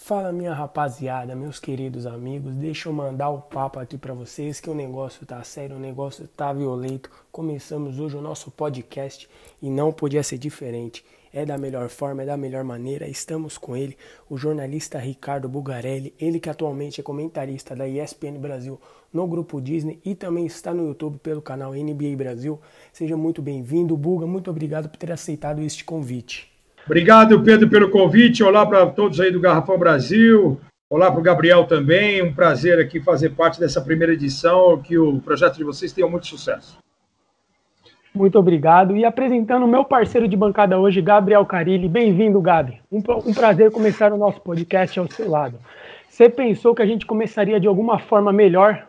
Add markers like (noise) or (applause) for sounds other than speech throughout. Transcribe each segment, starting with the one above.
Fala minha rapaziada, meus queridos amigos, deixa eu mandar o papo aqui para vocês que o negócio tá sério, o negócio tá violento. Começamos hoje o nosso podcast e não podia ser diferente. É da melhor forma, é da melhor maneira. Estamos com ele, o jornalista Ricardo Bugarelli, ele que atualmente é comentarista da ESPN Brasil no grupo Disney e também está no YouTube pelo canal NBA Brasil. Seja muito bem-vindo, Buga, muito obrigado por ter aceitado este convite. Obrigado, Pedro, pelo convite. Olá para todos aí do Garrafão Brasil. Olá para o Gabriel também. Um prazer aqui fazer parte dessa primeira edição. Que o projeto de vocês tenha muito sucesso. Muito obrigado. E apresentando o meu parceiro de bancada hoje, Gabriel Carilli. Bem-vindo, Gabi. Um, um prazer começar o nosso podcast ao seu lado. Você pensou que a gente começaria de alguma forma melhor?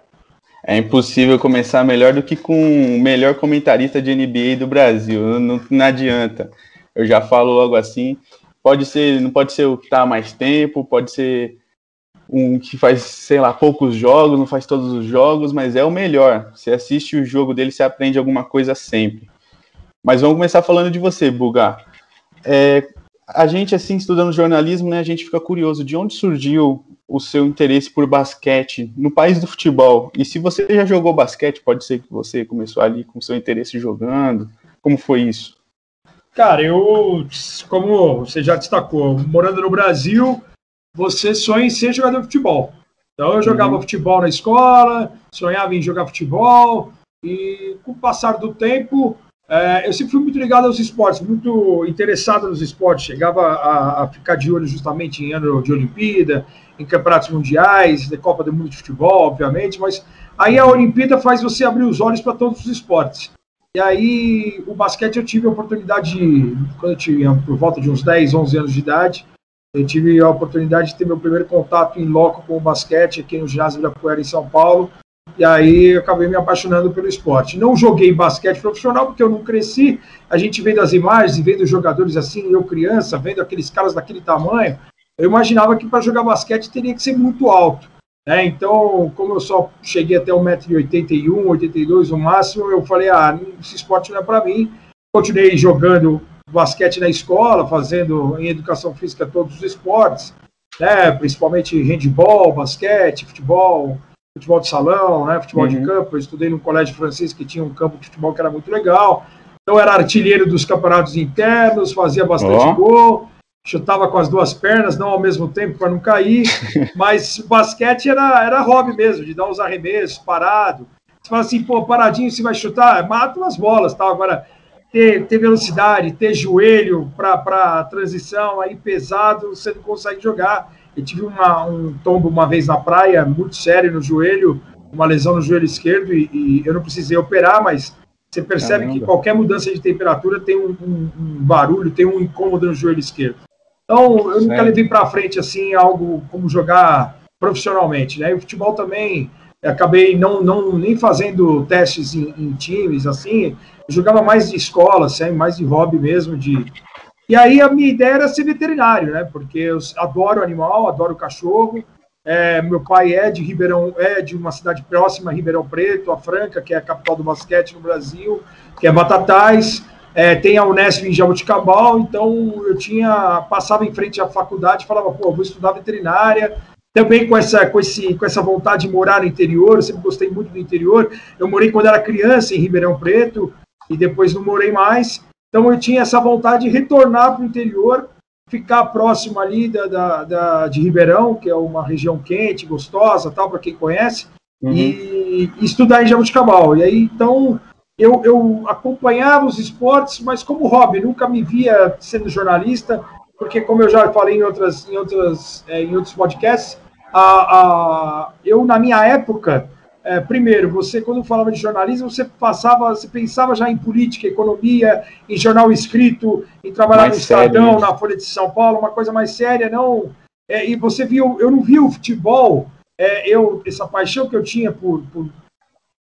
É impossível começar melhor do que com o melhor comentarista de NBA do Brasil. Não, não adianta eu já falo logo assim. Pode ser, não pode ser o que está mais tempo, pode ser um que faz, sei lá, poucos jogos, não faz todos os jogos, mas é o melhor. Você assiste o jogo dele, você aprende alguma coisa sempre. Mas vamos começar falando de você, Buga. É, a gente, assim, estudando jornalismo, né, a gente fica curioso de onde surgiu o seu interesse por basquete no país do futebol. E se você já jogou basquete, pode ser que você começou ali com seu interesse jogando. Como foi isso? Cara, eu, como você já destacou, morando no Brasil, você sonha em ser jogador de futebol. Então eu jogava uhum. futebol na escola, sonhava em jogar futebol, e com o passar do tempo, é, eu sempre fui muito ligado aos esportes, muito interessado nos esportes. Chegava a, a, ficar de olho justamente em ano de Olimpíada, em campeonatos mundiais, de Copa do Mundo de Futebol, obviamente, mas aí a Olimpíada faz você abrir os olhos para todos os esportes. E aí, o basquete eu tive a oportunidade, de, quando eu tinha por volta de uns 10, 11 anos de idade, eu tive a oportunidade de ter meu primeiro contato em loco com o basquete aqui no ginásio da Poeira em São Paulo. E aí eu acabei me apaixonando pelo esporte. Não joguei basquete profissional porque eu não cresci. A gente vendo as imagens e vendo jogadores assim, eu criança, vendo aqueles caras daquele tamanho, eu imaginava que para jogar basquete teria que ser muito alto. Né? Então, como eu só cheguei até 1,81m, 82 no máximo, eu falei, ah, esse esporte não é para mim. Continuei jogando basquete na escola, fazendo em educação física todos os esportes, né? principalmente handball, basquete, futebol, futebol de salão, né? futebol uhum. de campo. Eu estudei no colégio francês que tinha um campo de futebol que era muito legal. Então, era artilheiro dos campeonatos internos, fazia bastante oh. gol chutava com as duas pernas, não ao mesmo tempo para não cair, (laughs) mas basquete era, era hobby mesmo, de dar uns arremessos, parado. Você fala assim, pô, paradinho você vai chutar, mata umas bolas, tal. Agora, ter, ter velocidade, ter joelho para transição aí pesado, você não consegue jogar. Eu tive uma, um tombo uma vez na praia, muito sério no joelho, uma lesão no joelho esquerdo, e, e eu não precisei operar, mas você percebe Caramba. que qualquer mudança de temperatura tem um, um, um, barulho, tem um incômodo no joelho esquerdo. Então, eu nunca levei para frente assim algo como jogar profissionalmente, né? E o futebol também acabei não, não nem fazendo testes em, em times assim. Eu jogava mais de escola, assim, mais de hobby mesmo de e aí a minha ideia era ser veterinário, né? Porque eu adoro animal, adoro cachorro. É, meu pai é de Ribeirão, é de uma cidade próxima, Ribeirão Preto, a Franca, que é a capital do basquete no Brasil, que é Batatais. É, tem a Unesp em Jaboticabal, então eu tinha passava em frente à faculdade, falava, pô, vou estudar veterinária. Também com essa, com, esse, com essa vontade de morar no interior, eu sempre gostei muito do interior. Eu morei quando era criança em Ribeirão Preto e depois não morei mais. Então eu tinha essa vontade de retornar para o interior, ficar próximo ali da, da, da, de Ribeirão, que é uma região quente, gostosa, tal, para quem conhece, uhum. e, e, estudar em Jaboticabal. E aí, então, eu, eu acompanhava os esportes, mas como hobby, nunca me via sendo jornalista, porque como eu já falei em, outras, em, outras, é, em outros podcasts, a, a, eu na minha época, é, primeiro, você quando falava de jornalismo, você passava, você pensava já em política, economia, em jornal escrito, em trabalhar mais no Estadão, na Folha de São Paulo, uma coisa mais séria, não. É, e você viu, eu não vi o futebol, é, eu essa paixão que eu tinha por, por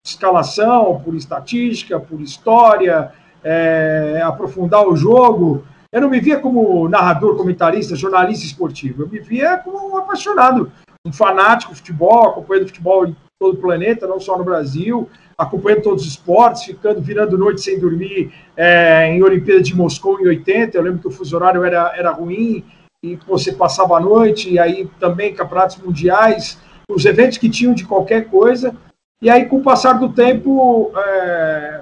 escalação, por estatística, por história, é, aprofundar o jogo. Eu não me via como narrador, comentarista, jornalista esportivo. Eu me via como um apaixonado, um fanático de futebol, acompanhando futebol em todo o planeta, não só no Brasil, acompanhando todos os esportes, ficando virando noite sem dormir é, em Olimpíada de Moscou em 80. Eu lembro que o fuso horário era, era ruim e você passava a noite, e aí também campeonatos mundiais, os eventos que tinham de qualquer coisa. E aí, com o passar do tempo, é,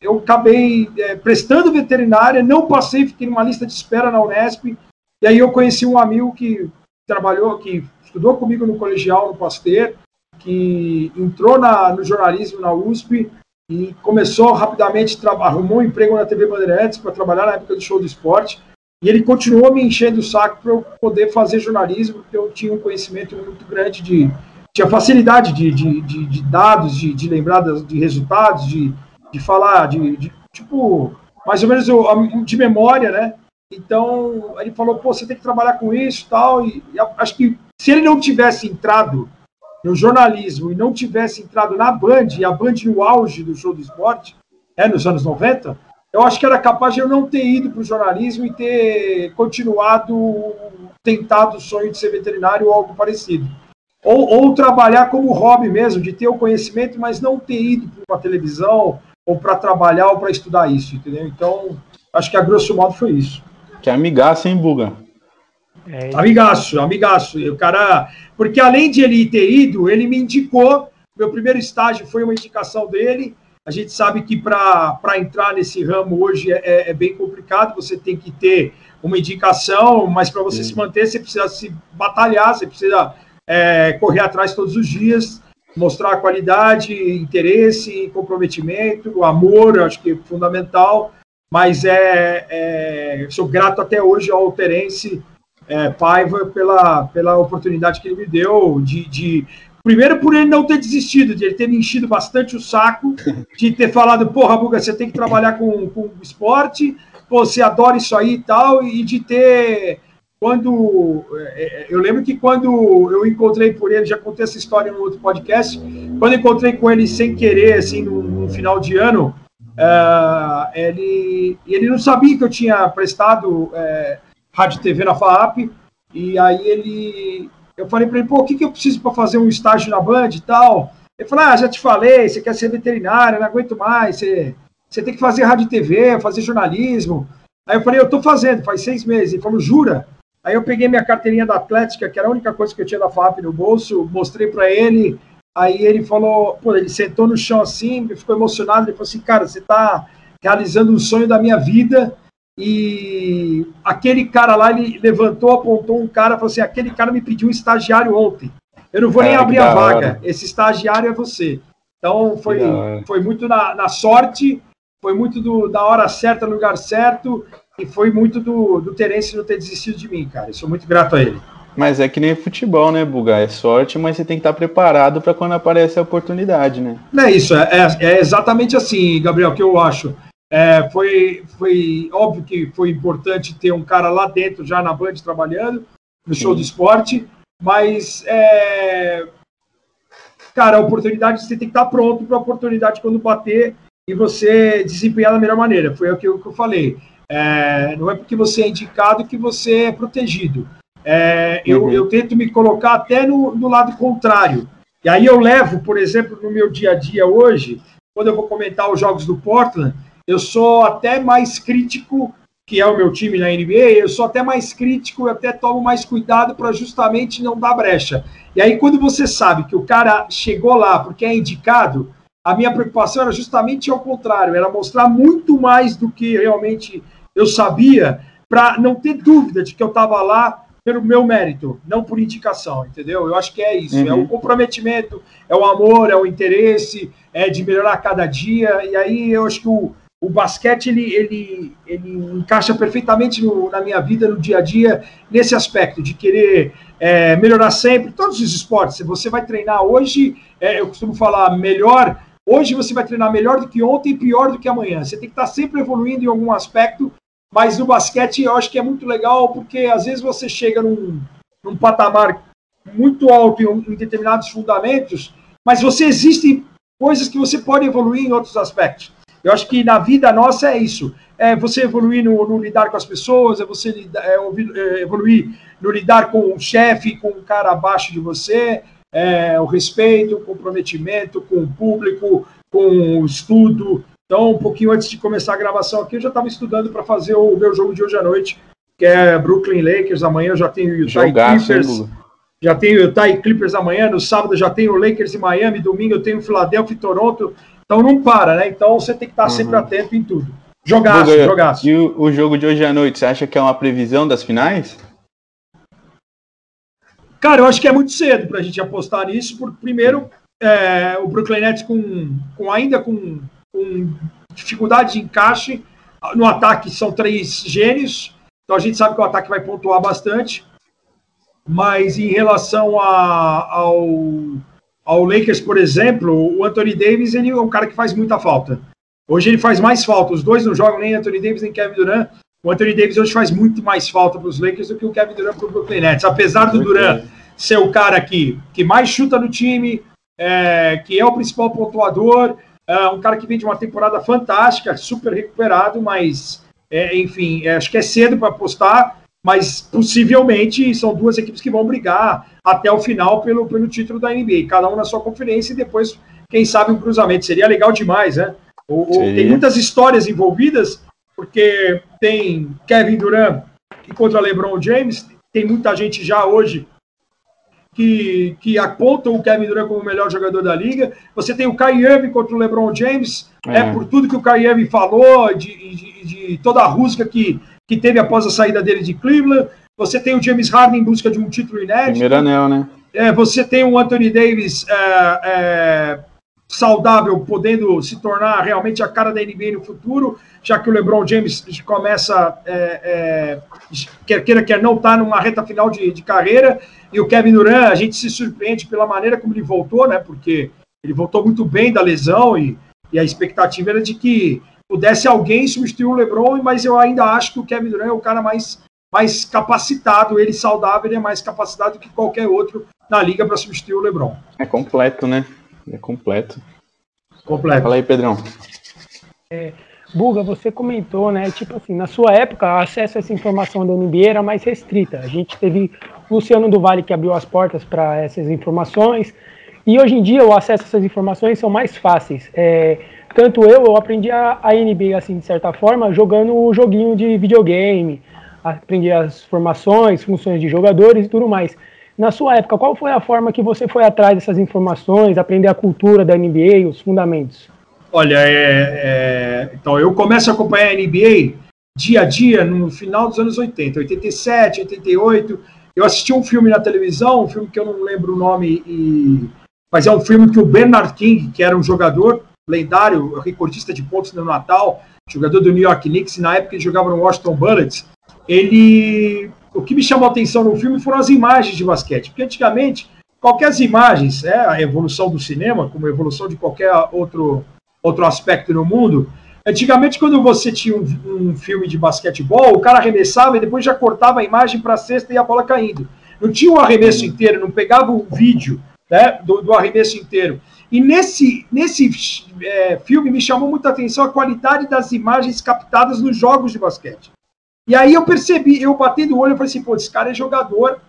eu acabei é, prestando veterinária, não passei, fiquei numa lista de espera na Unesp. E aí eu conheci um amigo que trabalhou, que estudou comigo no colegial, no Pasteur, que entrou na, no jornalismo na USP e começou rapidamente, arrumou um emprego na TV Bandeirantes para trabalhar na época do show do esporte. E ele continuou me enchendo o saco para eu poder fazer jornalismo, porque eu tinha um conhecimento muito grande de. Tinha facilidade de, de, de, de dados, de, de lembrar de resultados, de, de falar, de, de, tipo, mais ou menos de memória, né? Então, ele falou, pô, você tem que trabalhar com isso tal. E, e acho que se ele não tivesse entrado no jornalismo e não tivesse entrado na Band, e a Band no auge do show do esporte, é, nos anos 90, eu acho que era capaz de eu não ter ido para o jornalismo e ter continuado, tentado o sonho de ser veterinário ou algo parecido. Ou, ou trabalhar como hobby mesmo, de ter o conhecimento, mas não ter ido para uma televisão ou para trabalhar ou para estudar isso, entendeu? Então, acho que a grosso modo foi isso. Que amigaço, hein, Buga? É... Amigaço, amigaço. o cara. Porque além de ele ter ido, ele me indicou. Meu primeiro estágio foi uma indicação dele. A gente sabe que para entrar nesse ramo hoje é, é, é, bem complicado, você tem que ter uma indicação, mas para você Sim. se manter, você precisa se batalhar, você precisa é, correr atrás todos os dias, mostrar qualidade, interesse, comprometimento, amor, acho que é fundamental. Mas é, é sou grato até hoje ao Terence é, Paiva pela, pela oportunidade que ele me deu de, de Primeiro, por ele não ter desistido, de ele ter me enchido bastante o saco, (laughs) de ter falado, porra, Buga, você tem que trabalhar com, com esporte, pô, você adora isso aí e tal, e de ter. Quando. É, é, eu lembro que quando eu encontrei por ele, já contei essa história no outro podcast, quando encontrei com ele sem querer, assim, no, no final de ano, uh, ele, ele não sabia que eu tinha prestado uh, rádio TV na FAAP, e aí ele eu falei para ele, pô, o que, que eu preciso para fazer um estágio na Band e tal? Ele falou, ah, já te falei, você quer ser veterinário, não aguento mais, você, você tem que fazer rádio TV, fazer jornalismo. Aí eu falei, eu estou fazendo, faz seis meses. Ele falou, jura? Aí eu peguei minha carteirinha da Atlética, que era a única coisa que eu tinha da FAP no bolso, mostrei para ele, aí ele falou, pô, ele sentou no chão assim, ficou emocionado, ele falou assim, cara, você está realizando um sonho da minha vida, e aquele cara lá, ele levantou, apontou um cara, falou assim: aquele cara me pediu um estagiário ontem. Eu não vou nem abrir a vaga. Hora. Esse estagiário é você. Então foi, foi muito na, na sorte, foi muito do, da hora certa, no lugar certo, e foi muito do, do Terence não ter desistido de mim, cara. Eu sou muito grato a ele. Mas é que nem futebol, né, Buga? É sorte, mas você tem que estar preparado para quando aparece a oportunidade, né? Não é isso, é, é, é exatamente assim, Gabriel, que eu acho. É, foi, foi óbvio que foi importante ter um cara lá dentro, já na Band, trabalhando, no show Sim. do esporte, mas, é, cara, a oportunidade, você tem que estar pronto para a oportunidade quando bater e você desempenhar da melhor maneira. Foi aquilo que eu falei. É, não é porque você é indicado que você é protegido. É, eu, uhum. eu, tento me colocar até no, no lado contrário. E aí eu levo, por exemplo, no meu dia a dia hoje, quando eu vou comentar os jogos do Portland, eu sou até mais crítico, que é o meu time na NBA, eu sou até mais crítico, eu até tomo mais cuidado para justamente não dar brecha. E aí, quando você sabe que o cara chegou lá porque é indicado, a minha preocupação era justamente ao contrário, era mostrar muito mais do que realmente eu sabia, para não ter dúvida de que eu estava lá pelo meu mérito, não por indicação, entendeu? Eu acho que é isso, uhum. é o comprometimento, é o amor, é o interesse, é de melhorar cada dia, e aí eu acho que o, o basquete ele, ele, ele encaixa perfeitamente no, na minha vida, no dia a dia, nesse aspecto de querer é, melhorar sempre. Todos os esportes, você vai treinar hoje, é, eu costumo falar melhor, hoje você vai treinar melhor do que ontem e pior do que amanhã. Você tem que estar sempre evoluindo em algum aspecto, mas no basquete eu acho que é muito legal, porque às vezes você chega num, num patamar muito alto em, em determinados fundamentos, mas você existe coisas que você pode evoluir em outros aspectos. Eu acho que na vida nossa é isso. É você evoluir no, no lidar com as pessoas, é você é, é, evoluir no lidar com o chefe, com o cara abaixo de você, é, o respeito, o comprometimento com o público, com o estudo. Então, um pouquinho antes de começar a gravação aqui, eu já estava estudando para fazer o meu jogo de hoje à noite que é Brooklyn Lakers. Amanhã eu já tenho o Utah Jogaço, Clippers. Já tenho o Utah Clippers amanhã. No sábado já tenho o Lakers em Miami. Domingo eu tenho o Philadelphia e Toronto. Então não para, né? Então você tem que estar uhum. sempre atento em tudo. Jogaço, Buga, jogaço. E o, o, jogo de hoje à noite, você acha que é uma previsão das finais? Cara, eu acho que é muito cedo para a gente apostar nisso, porque primeiro é, o Brooklyn Nets com, com ainda com, com dificuldade de encaixe no ataque são três gênios, então a gente sabe que o ataque vai pontuar bastante, mas em relação a, ao, ao Lakers, por exemplo, o Anthony Davis ele é um cara que faz muita falta. Hoje ele faz mais falta. Os dois não jogam nem Anthony Davis nem Kevin Durant. O Anthony Davis hoje faz muito mais falta para os Lakers do que o Kevin Durant para o Brooklyn Nets. Apesar do Durant ser o cara que, que mais chuta no time, é, que é o principal pontuador, é um cara que vem de uma temporada fantástica, super recuperado, mas, é, enfim, é, acho que é cedo para apostar, mas possivelmente são duas equipes que vão brigar até o final pelo, pelo título da NBA, cada um na sua conferência e depois, quem sabe, um cruzamento. Seria legal demais, né? O, tem muitas histórias envolvidas, porque tem Kevin Durant contra LeBron James, tem muita gente já hoje que, que aponta o Kevin Durant como o melhor jogador da liga. Você tem o Kyrie contra o LeBron James, é. é por tudo que o Kyrie falou, de, de, de, toda a rusga que, que teve após a saída dele de Cleveland. Você tem o James Harden em busca de um título inédito. Primeiro anel, né? É, você tem o Anthony Davis é, é, saudável, podendo se tornar realmente a cara da NBA no futuro, já que o LeBron James começa, é, é, quer queira, quer não, tá numa reta final de, de, carreira, e o Kevin Durant, a gente se surpreende pela maneira como ele voltou, né, porque ele voltou muito bem da lesão, e, e a expectativa era de que pudesse alguém substituir o LeBron, mas eu ainda acho que o Kevin Durant é o cara mais, mais capacitado, ele saudável, ele é mais capacitado que qualquer outro na liga para substituir o LeBron. É completo, né? É completo. Completo. Fala aí, Pedrão. É, Buga, você comentou, né? Tipo assim, na sua época, o acesso a essa informação da NBA era mais restrita. A gente teve Luciano do Vale que abriu as portas para essas informações. E hoje em dia o acesso a essas informações são mais fáceis. É, tanto eu, eu aprendi a, a NBA, assim, de certa forma, jogando o joguinho de videogame. Aprendi as formações, funções de jogadores e tudo mais. Na sua época, qual foi a forma que você foi atrás dessas informações, aprender a cultura da NBA, os fundamentos? Olha, é, é, então eu começo a acompanhar a NBA dia a dia no final dos anos 80, 87, 88. Eu assisti um filme na televisão, um filme que eu não lembro o nome, e, mas é um filme que o Bernard King, que era um jogador lendário, recordista de pontos no Natal, jogador do New York Knicks, na época ele jogava no Washington Bullets, ele o que me chamou a atenção no filme foram as imagens de basquete, porque antigamente qualquer imagens, é a evolução do cinema, como a evolução de qualquer outro, outro aspecto no mundo. Antigamente, quando você tinha um, um filme de basquetebol, o cara arremessava e depois já cortava a imagem para a cesta e a bola caindo. Não tinha o arremesso inteiro, não pegava o vídeo né, do, do arremesso inteiro. E nesse, nesse é, filme me chamou muita atenção a qualidade das imagens captadas nos jogos de basquete. E aí eu percebi, eu bati do olho e falei assim, pô, esse cara é jogador.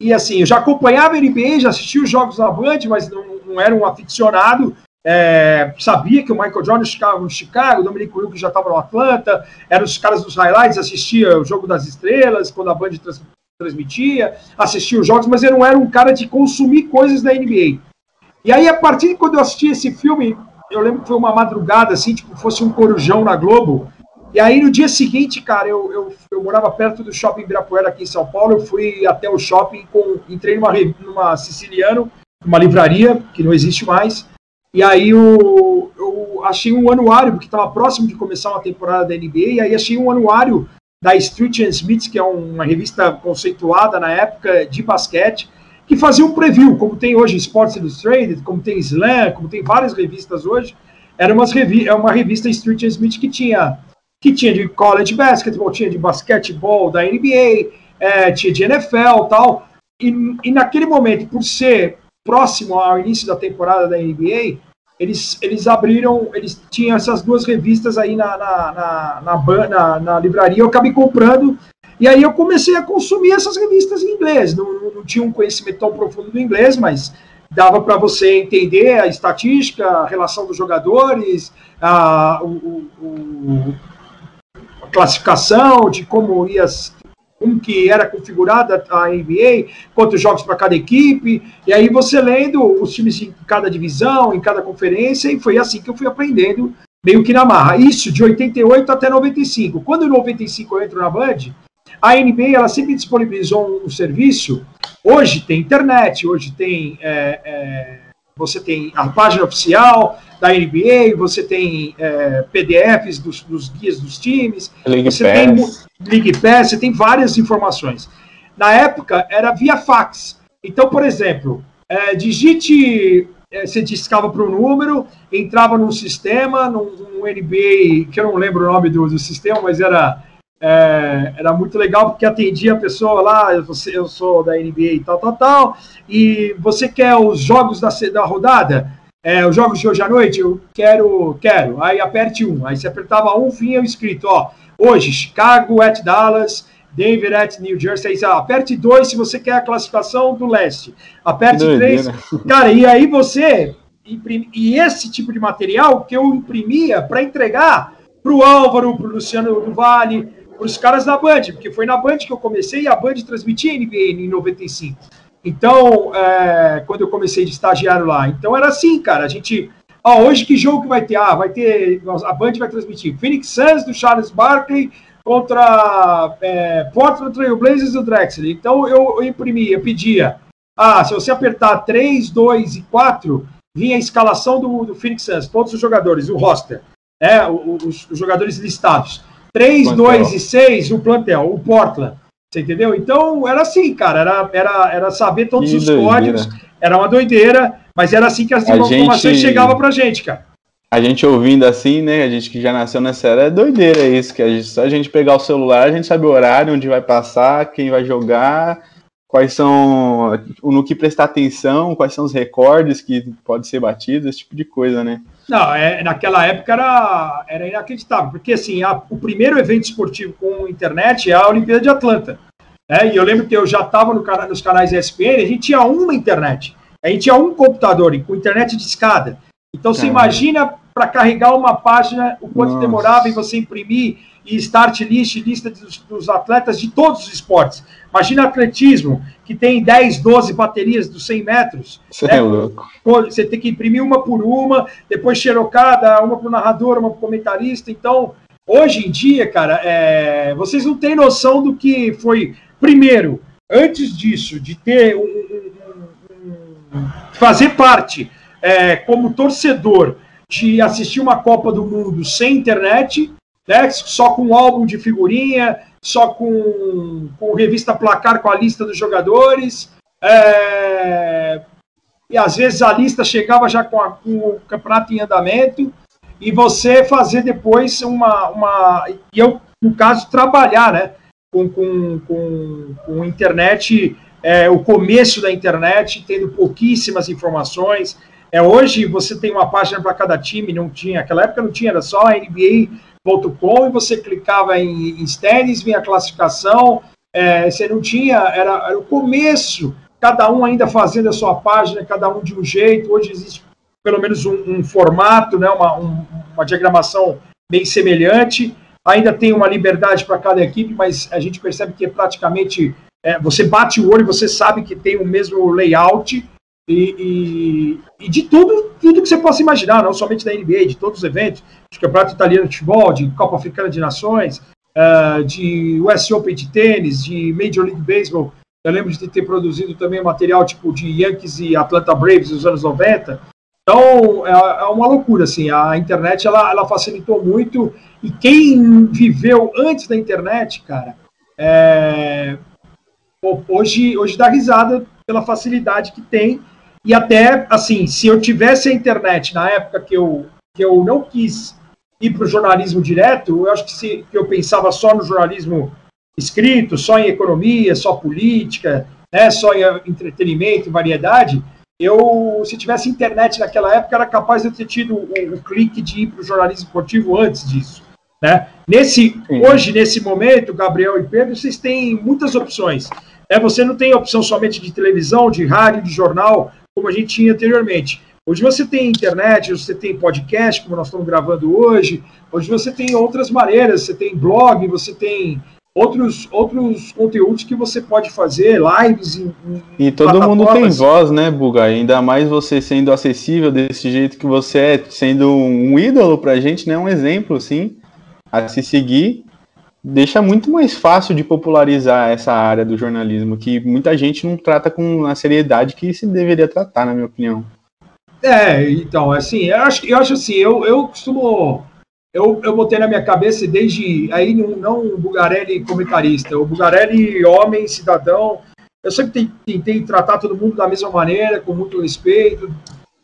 E assim, eu já acompanhava a NBA, já assistia os jogos na Band, mas não, não era um aficionado. É, sabia que o Michael Jordan ficava no Chicago, o Dominic Wilkes já estava no Atlanta, eram os caras dos highlights, assistia o Jogo das Estrelas, quando a Band trans, transmitia, assistia os jogos, mas eu não era um cara de consumir coisas da NBA. E aí, a partir de quando eu assisti esse filme, eu lembro que foi uma madrugada, assim, tipo, fosse um corujão na Globo, e aí no dia seguinte, cara, eu, eu, eu, morava perto do shopping Ibirapuera aqui em São Paulo, eu fui até o shopping, com, entrei numa, numa Siciliano, uma livraria, que não existe mais, e aí eu, eu achei um anuário, porque estava próximo de começar uma temporada da NBA, e aí achei um anuário da Street and Smith, que é uma revista conceituada na época de basquete, que fazia um preview, como tem hoje Sports Illustrated, como tem Slam, como tem várias revistas hoje. Era uma, revi é uma revista Street and Smith que tinha que tinha de college basketball, tinha de basquetebol da NBA, é, tinha de NFL tal. E, e naquele momento, por ser próximo ao início da temporada da NBA, eles, eles abriram, eles tinham essas duas revistas aí na, na, na, na, na, livraria, eu acabei comprando, e aí eu comecei a consumir essas revistas em inglês. Não, não, não tinha um conhecimento tão profundo do inglês, mas dava para você entender a estatística, a relação dos jogadores, a, o, o, classificação, de como ia como que era configurada a NBA, quantos jogos para cada equipe, e aí você lendo os times em cada divisão, em cada conferência, e foi assim que eu fui aprendendo meio que na marra. Isso de 88 até 95. Quando em 95 eu entro na Band, a NBA ela sempre disponibilizou um, serviço. Hoje tem internet, hoje tem é, é, você tem a página oficial da NBA, você tem é, PDFs dos, dos, guias dos times, League você Pass. tem League Pass, você tem várias informações. Na época era via fax. Então, por exemplo, é, digite é, você discava para o número, entrava num sistema, num, num, NBA, que eu não lembro o nome do, do sistema, mas era, é, era muito legal porque atendia a pessoa lá, eu, você, eu sou da NBA e tal, tal, tal, e você quer os jogos da, da rodada? É, os jogos de hoje à noite? Eu quero, quero. Aí aperte um. Aí você apertava um, vinha o escrito, ó, hoje, Chicago at Dallas, Denver at New Jersey. Aí, aperte dois se você quer a classificação do leste. Aperte três. Cara, e aí você. Imprime, e esse tipo de material que eu imprimia para entregar para o Álvaro, para o Luciano do Vale, para os caras da Band, porque foi na Band que eu comecei e a Band transmitia NBA em 95. Então, é, quando eu comecei de estagiário lá. Então era assim, cara. A gente. Ó, hoje que jogo que vai ter? Ah, vai ter. A Band vai transmitir Phoenix Suns do Charles Barkley contra é, Portland Trail Blazers do Drexler. Então eu, eu imprimia, eu pedia. Ah, se você apertar 3, 2 e 4, vinha a escalação do, do Phoenix Suns, todos os jogadores, o roster, né, os, os jogadores listados. 3, plantel. 2 e 6, o plantel, o Portland. Você entendeu? Então era assim, cara, era, era, era saber todos que os doideira. códigos, era uma doideira, mas era assim que as informações gente... chegavam pra gente, cara a gente ouvindo assim, né? A gente que já nasceu nessa era, é doideira isso, que a gente, só a gente pegar o celular, a gente sabe o horário, onde vai passar, quem vai jogar, quais são. no que prestar atenção, quais são os recordes que pode ser batidos, esse tipo de coisa, né? Não, é, naquela época era, era inacreditável, porque assim, a, o primeiro evento esportivo com internet é a Olimpíada de Atlanta. Né? E eu lembro que eu já estava no nos canais ESPN, a gente tinha uma internet, a gente tinha um computador com internet de escada. Então, você imagina para carregar uma página o quanto Nossa. demorava em você imprimir e start list, lista dos, dos, atletas de todos os esportes. Imagina atletismo, que tem 10, 12 baterias dos 100 metros. Você né? é louco. Você tem que imprimir uma por uma, depois xerocada, uma para o narrador, uma para o comentarista. Então, hoje em dia, cara, é... vocês não têm noção do que foi. Primeiro, antes disso, de ter um, um, um fazer parte é, como torcedor de assistir uma Copa do Mundo sem internet, né, só com um álbum de figurinha, só com, com revista placar com a lista dos jogadores. É, e às vezes a lista chegava já com, a, com, o campeonato em andamento e você fazer depois uma. uma e eu, no caso, trabalhar né, com, com, com, com internet, é, o começo da internet, tendo pouquíssimas informações, é, hoje você tem uma página para cada time, não tinha, naquela época não tinha, era só NBA.com e você clicava em, em standings, vinha a classificação, é, você não tinha, era, era o começo, cada um ainda fazendo a sua página, cada um de um jeito, hoje existe pelo menos um, um formato, né, uma, um, uma diagramação bem semelhante, ainda tem uma liberdade para cada equipe, mas a gente percebe que é praticamente é, você bate o olho você sabe que tem o mesmo layout, e, e, e, de tudo, tudo que você possa imaginar, não somente da NBA, de todos os eventos, de Campeonato Italiano de Futebol, de Copa Africana de Nações, uh, de US Open de tênis, de Major League Baseball. Eu lembro de ter produzido também material tipo de Yankees e Atlanta Braves nos anos 90. Então, é, é uma loucura, assim, a internet, ela, ela facilitou muito, e quem viveu antes da internet, cara, é, hoje, hoje dá risada pela facilidade que tem e até, assim, se eu tivesse a internet na época que eu, que eu não quis ir para o jornalismo direto, eu acho que, se, que eu pensava só no jornalismo escrito, só em economia, só política, né, só em entretenimento variedade, eu, se tivesse internet naquela época, era capaz de eu ter tido o, o clique de ir para o jornalismo esportivo antes disso. Né? Nesse, hoje, nesse momento, Gabriel e Pedro, vocês têm muitas opções. É, você não tem opção somente de televisão, de rádio, de jornal, como a gente tinha anteriormente. Hoje você tem internet, você tem podcast, como nós estamos gravando hoje. Hoje você tem outras maneiras, você tem blog, você tem outros, outros conteúdos que você pode fazer, lives. Em, em e todo mundo tem voz, né, Buga? Ainda mais você sendo acessível desse jeito que você é, sendo um ídolo pra gente, né? Um exemplo, assim, a se seguir. Deixa muito mais fácil de popularizar essa área do jornalismo, que muita gente não trata com a seriedade que se deveria tratar, na minha opinião. É, então, assim, eu acho, eu acho assim, eu, eu costumo eu, eu botei na minha cabeça desde aí não o Bugarelli comentarista, o Bugarelli homem, cidadão. Eu sempre tentei tratar todo mundo da mesma maneira, com muito respeito,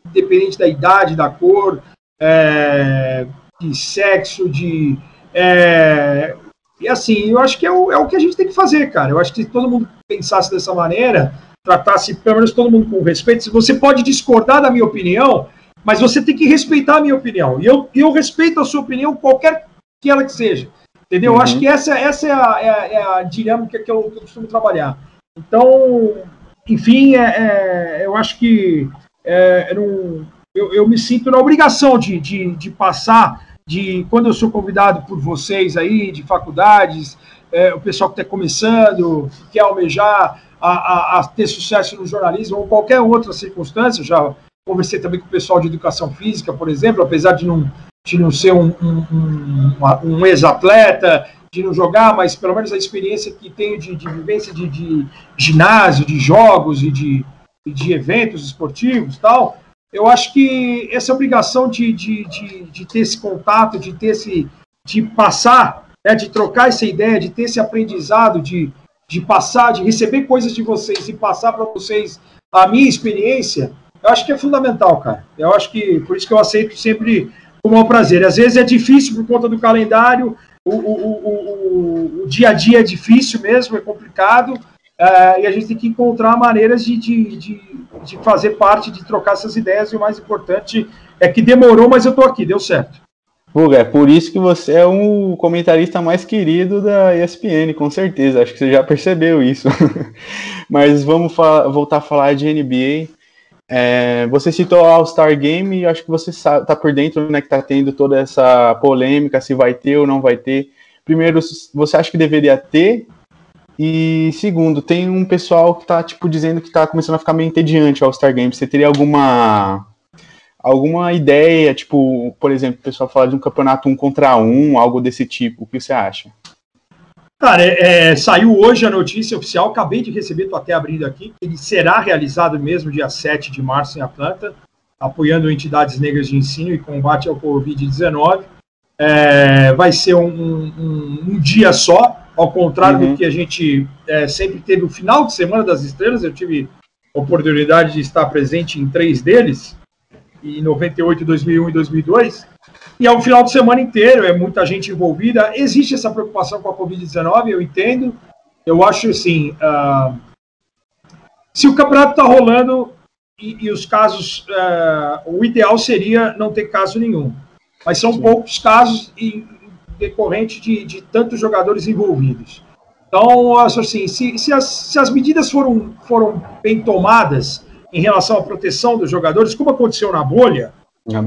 independente da idade, da cor, é, de sexo, de. É, e assim, eu acho que é o, é o que a gente tem que fazer, cara. Eu acho que se todo mundo pensasse dessa maneira, tratasse pelo menos todo mundo com respeito, se você pode discordar da minha opinião, mas você tem que respeitar a minha opinião. E eu, eu respeito a sua opinião, qualquer que ela que seja. Entendeu? Uhum. Eu acho que essa, essa é, a, é, a, é a dinâmica que eu, que eu, costumo trabalhar. Então, enfim, é, é eu acho que é, eu, eu, eu, me sinto na obrigação de, de, de, passar, de quando eu sou convidado por vocês aí, de faculdades, é, o pessoal que está começando, que quer almejar a, a, a, ter sucesso no jornalismo ou qualquer outra circunstância, já Conversei também com o pessoal de educação física, por exemplo, apesar de não, de não ser um, um, um, um ex-atleta, de não jogar, mas pelo menos a experiência que tenho de, de vivência de, de, ginásio, de jogos e de, de eventos esportivos tal, eu acho que essa obrigação de, de, de, de ter esse contato, de ter esse, de passar, né, de trocar essa ideia, de ter esse aprendizado, de, de passar, de receber coisas de vocês e passar para vocês a minha experiência, eu acho que é fundamental, cara. Eu acho que por isso que eu aceito sempre com um prazer. Às vezes é difícil por conta do calendário, o, o, o, o dia a dia é difícil mesmo, é complicado, é, e a gente tem que encontrar maneiras de, de, de, de, fazer parte, de trocar essas ideias, e o mais importante é que demorou, mas eu estou aqui, deu certo. Puga, é por isso que você é o comentarista mais querido da ESPN, com certeza. Acho que você já percebeu isso. (laughs) mas vamos voltar a falar de NBA. É, você citou o All-Star Game e acho que você está por dentro, né, que está tendo toda essa polêmica, se vai ter ou não vai ter. Primeiro, você acha que deveria ter? E segundo, tem um pessoal que está tipo, dizendo que está começando a ficar meio entediante o All-Star Game. Você teria alguma alguma ideia, tipo, por exemplo, o pessoal fala de um campeonato um contra um, algo desse tipo. O que você acha? Cara, é, é, saiu hoje a notícia oficial, acabei de receber, estou até abrindo aqui, ele será realizado mesmo dia 7 de março em Atlanta, apoiando entidades negras de ensino e combate ao Covid-19. É, vai ser um, um, um, dia só, ao contrário uhum. do que a gente é, sempre teve o final de Semana das Estrelas, eu tive a oportunidade de estar presente em três deles, em 98, 2001 e 2002. E é um final de semana inteiro, é muita gente envolvida. Existe essa preocupação com a Covid-19, eu entendo. Eu acho assim: uh, se o campeonato está rolando e, e, os casos, uh, o ideal seria não ter caso nenhum. Mas são Sim. poucos casos em, decorrente de, de tantos jogadores envolvidos. Então, acho assim: se, se, as, se as medidas foram, foram bem tomadas em relação à proteção dos jogadores, como aconteceu na bolha,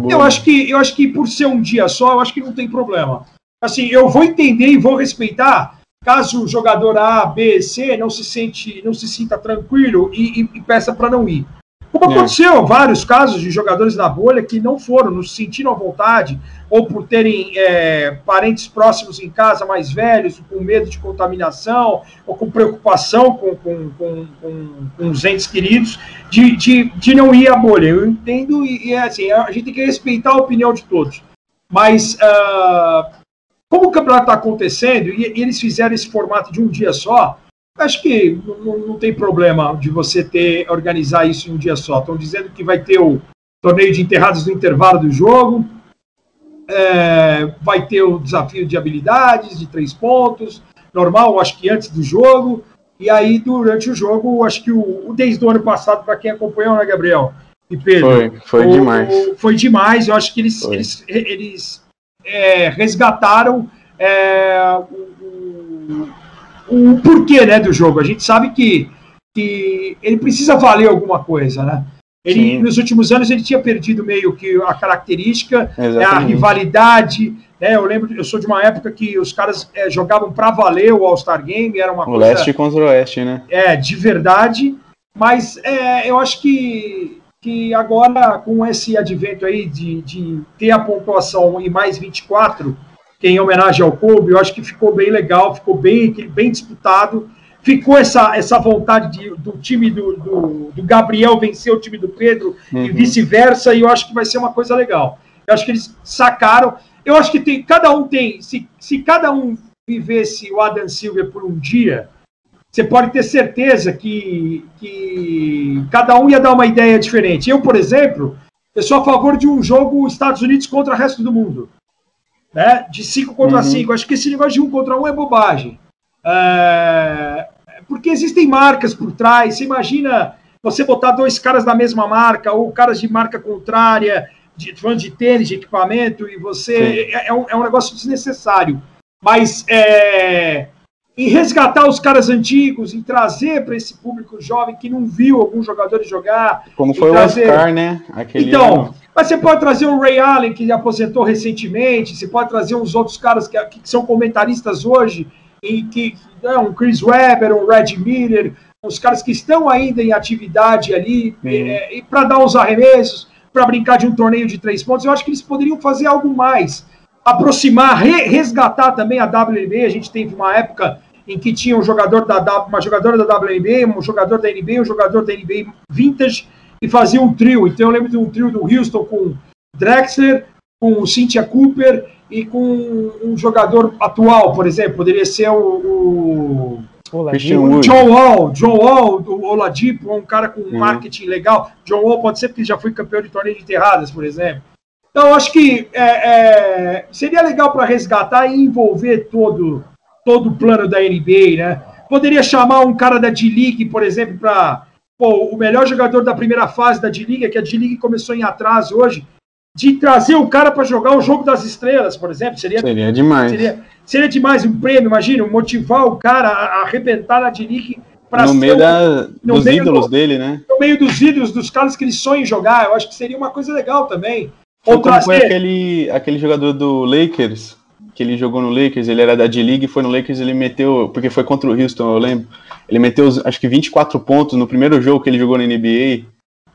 eu acho que eu acho que por ser um dia só, eu acho que não tem problema. Assim, eu vou entender e vou respeitar caso o jogador A, B, C não se sente, não se sinta tranquilo e, e, e peça para não ir. Como é. aconteceu vários casos de jogadores na bolha que não foram, não se sentiram à vontade, ou por terem é, parentes próximos em casa mais velhos, com medo de contaminação, ou com preocupação com, com, com, com os entes queridos, de, de, de não ir à bolha. Eu entendo e, é assim, a gente tem que respeitar a opinião de todos. Mas uh, como o campeonato está acontecendo e, e eles fizeram esse formato de um dia só, Acho que não, não, tem problema de você ter organizar isso em um dia só. Estão dizendo que vai ter o torneio de enterrados no intervalo do jogo, é, vai ter o desafio de habilidades de três pontos, normal, acho que antes do jogo, e aí durante o jogo, acho que o, desde o ano passado, para quem acompanhou, né, Gabriel e Pedro? Foi, foi o, demais. foi demais, eu acho que eles, eles, eles é, resgataram é, o, o porquê né, do jogo. A gente sabe que, que ele precisa valer alguma coisa, né? Ele, nos últimos anos, ele tinha perdido meio que a característica, é a rivalidade, Né? Eu lembro, eu sou de uma época que os caras é, jogavam para valer o All-Star Game, era uma o coisa. Leste contra o oeste, né? É, de verdade. Mas é, eu acho que, que agora, com esse advento aí de, de ter a pontuação em mais 24, que é em homenagem ao Kobe, eu acho que ficou bem legal, ficou bem, bem disputado. Ficou essa, essa vontade de, do time do, do, do, Gabriel vencer o time do Pedro uhum. e vice-versa, e eu acho que vai ser uma coisa legal. Eu acho que eles sacaram. Eu acho que tem, cada um tem, se, se cada um vivesse o Adam Silver por um dia, você pode ter certeza que, que cada um ia dar uma ideia diferente. Eu, por exemplo, eu sou a favor de um jogo Estados Unidos contra o resto do mundo. Né? De 5 contra 5. Uhum. Acho que esse negócio de um contra um é bobagem. É... Porque existem marcas por trás. Você imagina você botar dois caras da mesma marca ou caras de marca contrária de, de tênis, de equipamento, e você. É, é, um, é um negócio desnecessário. Mas é, em resgatar os caras antigos, em trazer para esse público jovem que não viu alguns jogadores jogar. Como foi trazer... o Oscar, né? Aquele então, ano. mas você pode trazer o Ray Allen, que aposentou recentemente, você pode trazer uns outros caras que, que são comentaristas hoje, e que né, um Chris Webber, um Red Miller, os caras que estão ainda em atividade ali, é, e para dar uns arremessos para brincar de um torneio de três pontos. Eu acho que eles poderiam fazer algo mais, aproximar, re resgatar também a WNBA. A gente teve uma época em que tinha um jogador da uma jogadora da WNBA, um jogador da NBA, um jogador da NBA vintage e fazia um trio. Então eu lembro de um trio do Houston com Drexler, com Cynthia Cooper e com um jogador atual, por exemplo, poderia ser o, o. John Wall, John Wall, do Oladipo, um cara com uhum. marketing legal. John Wall pode ser porque já foi campeão de torneio de enterradas, por exemplo. Então, acho que é, é, seria legal para resgatar e envolver todo, todo o plano da NBA, né? Poderia chamar um cara da D-League, por exemplo, para o melhor jogador da primeira fase da D-League, que a D-League começou em atraso hoje, de trazer o cara para jogar o jogo das estrelas, por exemplo. Seria, seria demais. Seria, seria demais um prêmio, imagina, motivar o cara a, arrebentar na D-League para No meio da, no dos meio ídolos do, dele, né? No meio dos ídolos, dos caras que ele sonha em jogar. Eu acho que seria uma coisa legal também. Ou Como trazer... foi aquele, aquele jogador do Lakers, que ele jogou no Lakers, ele era da D-League, foi no Lakers, ele meteu, porque foi contra o Houston, eu lembro, ele meteu acho que 24 pontos no primeiro jogo que ele jogou na NBA,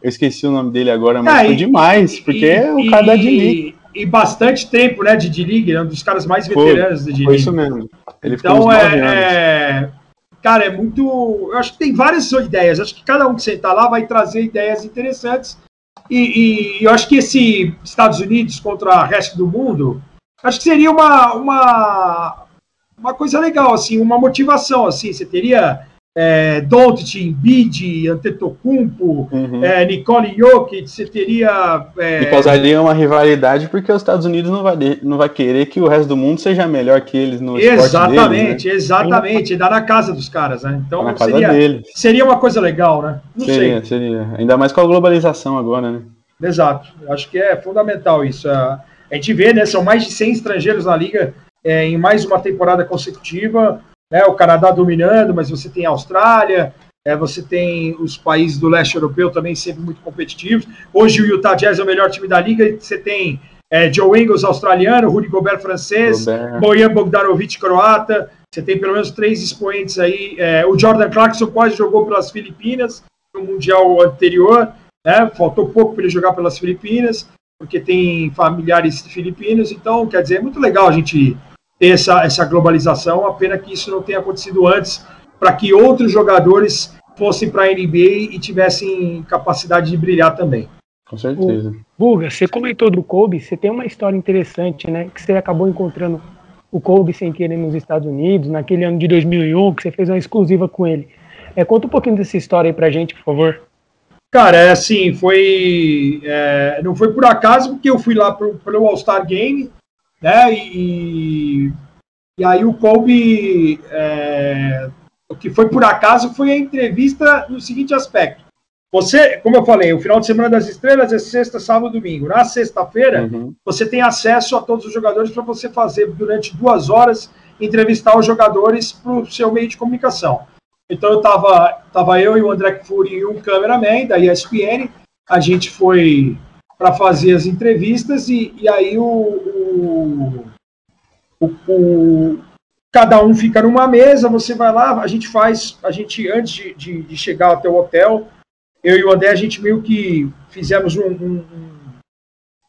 eu esqueci o nome dele agora, mas ah, foi demais, porque e, é o cara da D-League. E bastante tempo, né, de D-League, é um dos caras mais veteranos foi, da D-League. Foi isso mesmo. Ele então, é, é, Cara, é muito... Eu acho que tem várias ideias, acho que cada um que sentar lá vai trazer ideias interessantes e, e eu acho que esse Estados Unidos contra o resto do mundo, acho que seria uma, uma, uma coisa legal, assim, uma motivação, assim, você teria é, Doncic, Embiid, Antetokounmpo, uhum. é, Nicole Jokic, você teria... É... E causaria uma rivalidade porque os Estados Unidos não vai, não vai querer que o resto do mundo seja melhor que eles no Exatamente, deles, né? exatamente, dá na casa dos caras, né? Então na seria, deles. seria uma coisa legal, né? Não seria, sei. seria. Ainda mais com a globalização agora, né? Exato, acho que é fundamental isso. A gente vê, né, são mais de 100 estrangeiros na liga é, em mais uma temporada consecutiva, né, o Canadá dominando, mas você tem a Austrália, é, você tem os países do leste europeu também sempre muito competitivos. Hoje o Utah Jazz é o melhor time da liga, você tem é, Joe Ingles australiano, Rudy Gobert francês. Bojan Bogdanovic croata, você tem pelo menos três expoentes aí. É, o Jordan Clarkson quase jogou pelas Filipinas no Mundial anterior, né, faltou pouco para ele jogar pelas Filipinas, porque tem familiares filipinos, então, quer dizer, é muito legal a gente ter essa, essa globalização, a pena que isso não tenha acontecido antes, para que outros jogadores fossem para a NBA e tivessem capacidade de brilhar também. Com certeza. Buga, você comentou do Kobe, você tem uma história interessante, né? Que você acabou encontrando o Kobe sem querer nos Estados Unidos, naquele ano de 2001, que você fez uma exclusiva com ele. É, conta um pouquinho dessa história aí pra gente, por favor. Cara, é assim, foi. É, não foi por acaso, porque eu fui lá pro, pro All-Star Game, né? E, e aí o Kobe, é, o que foi por acaso foi a entrevista no seguinte aspecto. Você, como eu falei, o final de semana das estrelas é sexta, sábado, domingo. Na sexta-feira, uhum. você tem acesso a todos os jogadores para você fazer durante duas horas entrevistar os jogadores para o seu meio de comunicação. Então eu tava, tava eu e o André Fury e um cameraman da ESPN. A gente foi para fazer as entrevistas e, e aí o, o, o, o, cada um fica numa mesa, você vai lá, a gente faz, a gente, antes de, de, de chegar até o hotel, eu e o André, a gente meio que fizemos um, um,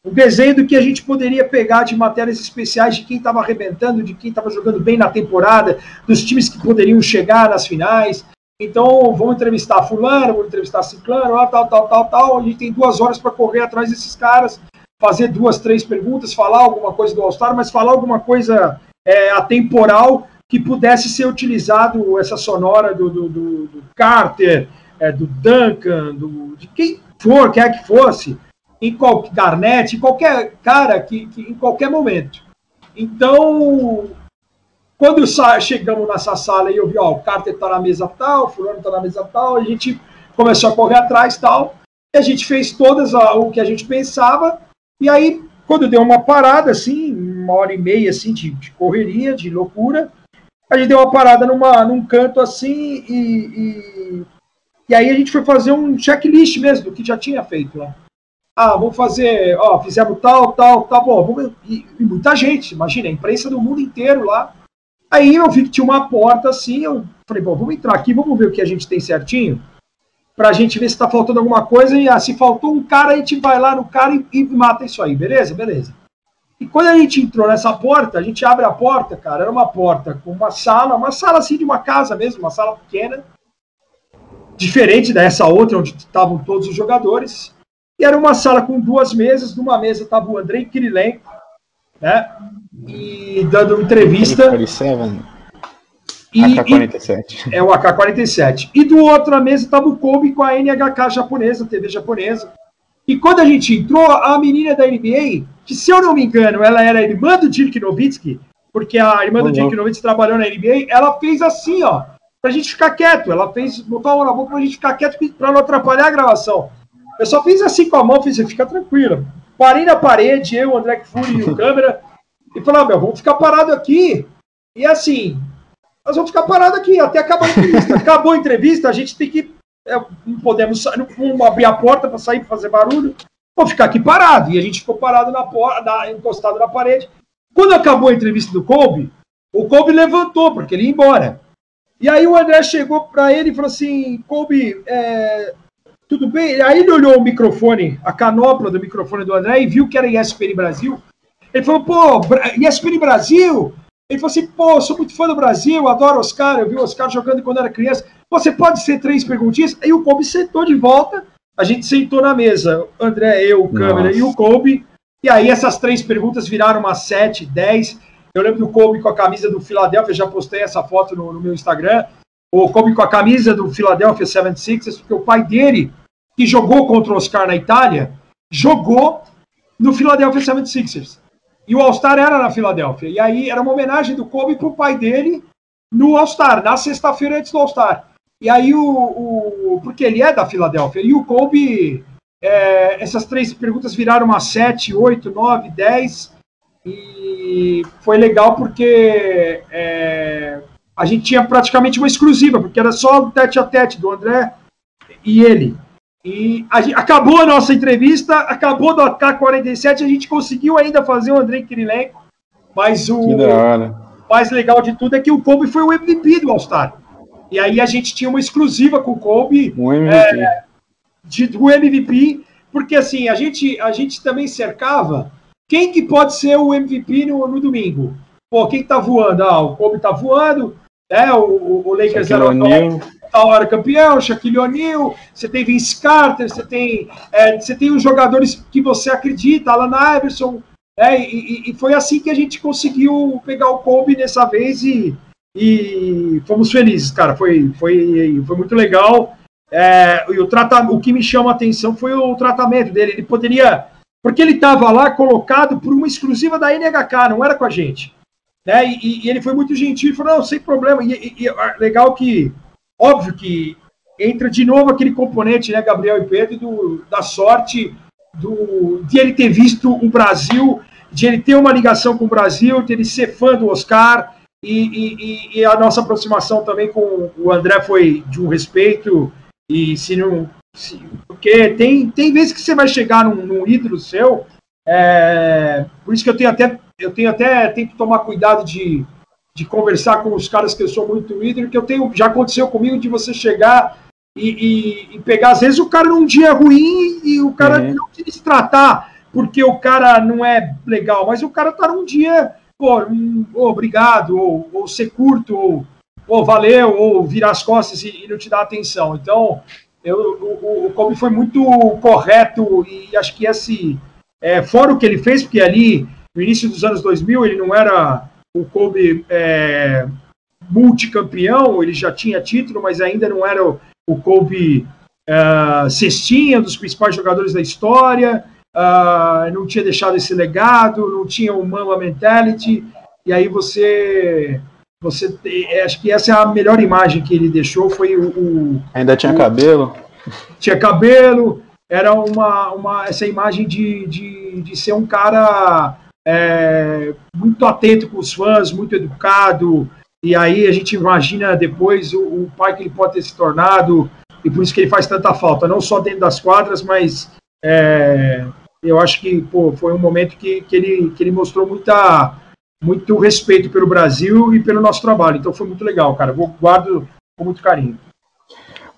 um desenho do que a gente poderia pegar de matérias especiais de quem estava arrebentando, de quem estava jogando bem na temporada, dos times que poderiam chegar nas finais. Então, vamos entrevistar fulano, vamos entrevistar ciclano, tal, tal, tal, tal. A gente tem duas horas para correr atrás desses caras, fazer duas, três perguntas, falar alguma coisa do All-Star, mas falar alguma coisa é, atemporal que pudesse ser utilizado, essa sonora do, do, do, do Carter, é, do Duncan, do, de quem for, quer que fosse, em qualquer Garnett, em qualquer cara que, que em qualquer momento. Então, quando chegamos nessa sala e eu vi, ó, o Carter está na mesa tal, o fulano está na mesa tal, a gente começou a correr atrás tal, e a gente fez todas o que a gente pensava, e aí, quando deu uma parada, assim, uma hora e meia, assim, de, de correria, de loucura, a gente deu uma parada numa, num canto, assim, e, e, e aí a gente foi fazer um checklist mesmo do que já tinha feito lá. Ah, vamos fazer, ó, fizemos tal, tal, tá bom. E, e, muita gente, imagina, a imprensa do mundo inteiro lá. Aí eu vi que tinha uma porta assim, eu falei, bom, vamos entrar aqui, vamos ver o que a gente tem certinho, pra gente ver se tá faltando alguma coisa, e ah, se faltou um cara, a gente vai lá no cara e, e mata isso aí, beleza? Beleza. E quando a gente entrou nessa porta, a gente abre a porta, cara, era uma porta com uma sala, uma sala assim de uma casa mesmo, uma sala pequena, diferente dessa outra onde estavam todos os jogadores. E era uma sala com duas mesas. Numa mesa estava o Andrei Kirilenko, né? E dando entrevista. E, AK-47. É o AK-47. E do outra mesa estava o Kobe com a NHK japonesa, TV japonesa. E quando a gente entrou, a menina da NBA, que se eu não me engano, ela era irmã do Dirk Nowitzki, porque a irmã do Dirk Nowitzki trabalhou na NBA, ela fez assim, ó, pra gente ficar quieto. Ela fez, botou a mão na boca pra gente ficar quieto pra não atrapalhar a gravação. Eu só fiz assim com a mão, fiz, fica tranquilo. Parei na parede, eu, o André Fury e o (laughs) câmera, e falei, ah, meu, vamos ficar parado aqui. E assim, nós vamos ficar parado aqui até acabar a entrevista. (laughs) Acabou a entrevista, a gente tem que. É, não podemos não vamos abrir a porta para sair para fazer barulho. Vou ficar aqui parado. E a gente ficou parado na porta, encostado na parede. Quando acabou a entrevista do Kobe, o Kobe levantou, porque ele ia embora. E aí o André chegou para ele e falou assim: Kobe, é, tudo bem? Aí ele olhou o microfone, a canopla do microfone do André e viu que era ESPN Brasil. Ele falou, pô, ESPN Brasil? Ele falou assim, pô, sou muito fã do Brasil, adoro Oscar, eu vi o Oscar jogando quando era criança. Você pode ser três perguntinhas? Aí o Kobe sentou de volta, a gente sentou na mesa, André, eu, o câmera Nossa. e o Kobe. E aí essas três perguntas viraram umas sete, dez. Eu lembro do Kobe com a camisa do Philadelphia, já postei essa foto no, no meu Instagram o Kobe com a camisa do Philadelphia 76ers, porque o pai dele, que jogou contra o Oscar na Itália, jogou no Philadelphia 76ers. E o All-Star era na Filadélfia. E aí era uma homenagem do Kobe para o pai dele no All-Star, na sexta-feira antes do All-Star. E aí o, o, Porque ele é da Filadélfia. E o Kobe. É, essas três perguntas viraram uma 7, 8, 9, 10. E foi legal porque é, a gente tinha praticamente uma exclusiva, porque era só o tete a tete do André e ele. E a gente, acabou a nossa entrevista, acabou do AK-47, a gente conseguiu ainda fazer o André Kirilenko, mas o mais legal de tudo é que o Kobe foi o MVP do All-Star. E aí a gente tinha uma exclusiva com o Kobe um MVP. É, de, do MVP, porque assim, a gente, a gente também cercava quem que pode ser o MVP no, no domingo. Pô, quem tá voando? Ah, o Kobe tá voando, é, o, o Lakers era tal hora campeão, Shaquille O'Neal, você tem Vince Carter, você tem, é, você tem os jogadores que você acredita, Alan Iverson, é, e, e, foi assim que a gente conseguiu pegar o Kobe nessa vez e, e fomos felizes, cara, foi, foi, foi muito legal. É, e o, o que me chama a atenção foi o tratamento dele, ele poderia, porque ele estava lá colocado por uma exclusiva da NHK, não era com a gente. Né? E, ele foi muito gentil e falou, não, sem problema. E, e, ah, legal que, óbvio que entra de novo aquele componente, né, Gabriel e Pedro, do, da sorte do, de ele ter visto o Brasil, de ele ter uma ligação com o Brasil, de ele ser fã do Oscar, e, e, e, a nossa aproximação também com o André foi de um respeito, e se não. Se, porque tem, tem vezes que você vai chegar num, num ídolo seu, é, por isso que eu tenho até eu tenho até tenho que tomar cuidado de, de conversar com os caras que eu sou muito líder, que eu tenho, já aconteceu comigo de você chegar e, e, e pegar, às vezes, o cara num dia ruim e o cara uhum. não quis tratar porque o cara não é legal, mas o cara tá num dia, pô, um, oh, obrigado, ou, ou ser curto, ou, ou valeu, ou virar as costas e, e não te dar atenção. Então, eu, o, o Kobe foi muito correto e acho que esse, é, fora o que ele fez, porque ali, no início dos anos 2000, ele não era o Kobe é, multicampeão, ele já tinha título, mas ainda não era o, o Kobe é, cestinha, dos principais jogadores da história, uh, não tinha deixado esse legado, não tinha o Mamba Mentality, e aí você você é, acho que essa é a melhor imagem que ele deixou foi o, o ainda tinha o, cabelo? Tinha cabelo era uma, uma essa imagem de, de, de ser um cara é, muito atento com os fãs muito educado e aí a gente imagina depois o, o, pai que ele pode ter se tornado e por isso que ele faz tanta falta não só dentro das quadras mas é, eu acho que pô, foi um momento que, que, ele, que ele mostrou muita, muito respeito pelo Brasil e pelo nosso trabalho. Então foi muito legal, cara. Guardo com muito carinho.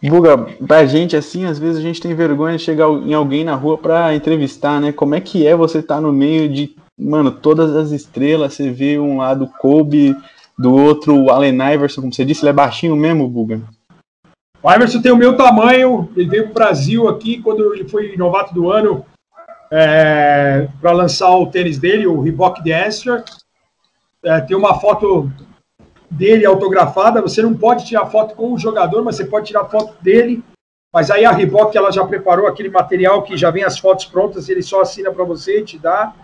Buga, pra gente assim, às vezes a gente tem vergonha de chegar em alguém na rua para entrevistar, né? Como é que é você estar tá no meio de, mano, todas as estrelas, você vê um lado Kobe, do outro o Allen Iverson, como você disse, ele é baixinho mesmo, Buga? O Iverson tem o meu tamanho, ele veio pro Brasil aqui quando ele foi novato do ano, é, para lançar o tênis dele, o Reebok Destra. É, tem uma foto dele autografada. Você não pode tirar foto com o jogador, mas você pode tirar foto dele. Mas aí a Reebok ela já preparou aquele material que já vem as fotos prontas, ele só assina para você e te dá.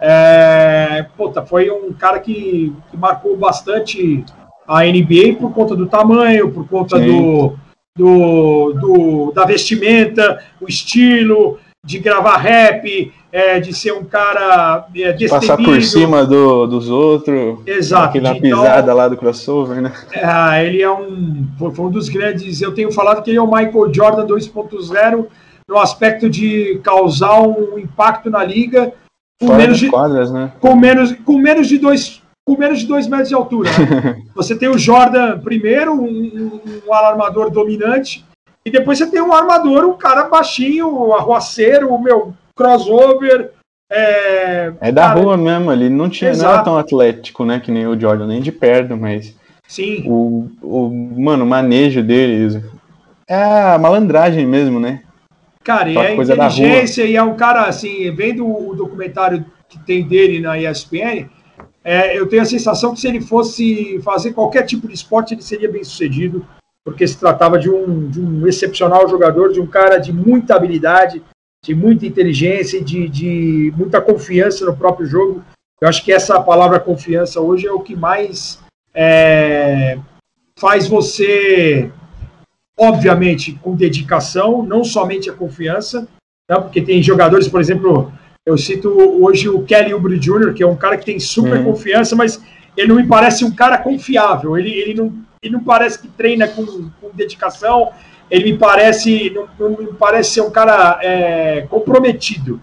É, puta, foi um cara que, que, marcou bastante a NBA por conta do tamanho, por conta do, do, do, da vestimenta, o estilo, de gravar rap, é, de ser um cara é, Passar por cima do, dos outros. Exato. Aquela então, pisada lá do crossover, né? É, ele é um, foi um dos grandes. Eu tenho falado que ele é o Michael Jordan 2.0 no aspecto de causar um impacto na liga com Fora menos de quadras, né? com menos com menos de dois com menos de dois metros de altura. Né? (laughs) Você tem o Jordan primeiro, um, um alarmador dominante, e depois você tem um armador, um cara baixinho, arruaceiro, o meu crossover. É, é da cara, rua mesmo, ele não, tinha, não era tão atlético, né? Que nem o Jordan, nem de perto, mas. Sim. O, o, mano, o manejo deles. É a malandragem mesmo, né? Cara, e é inteligência, e é um cara, assim, vendo o documentário que tem dele na ESPN, é, eu tenho a sensação que se ele fosse fazer qualquer tipo de esporte, ele seria bem sucedido porque se tratava de um, de um excepcional jogador, de um cara de muita habilidade, de muita inteligência e de, de muita confiança no próprio jogo. Eu acho que essa palavra confiança hoje é o que mais é, faz você, obviamente, com dedicação, não somente a confiança, né, porque tem jogadores, por exemplo, eu cito hoje o Kelly Oubre Jr., que é um cara que tem super uhum. confiança, mas ele não me parece um cara confiável. Ele, ele não ele não parece que treina com, com dedicação, ele me parece, não, não, me parece ser um cara é, comprometido.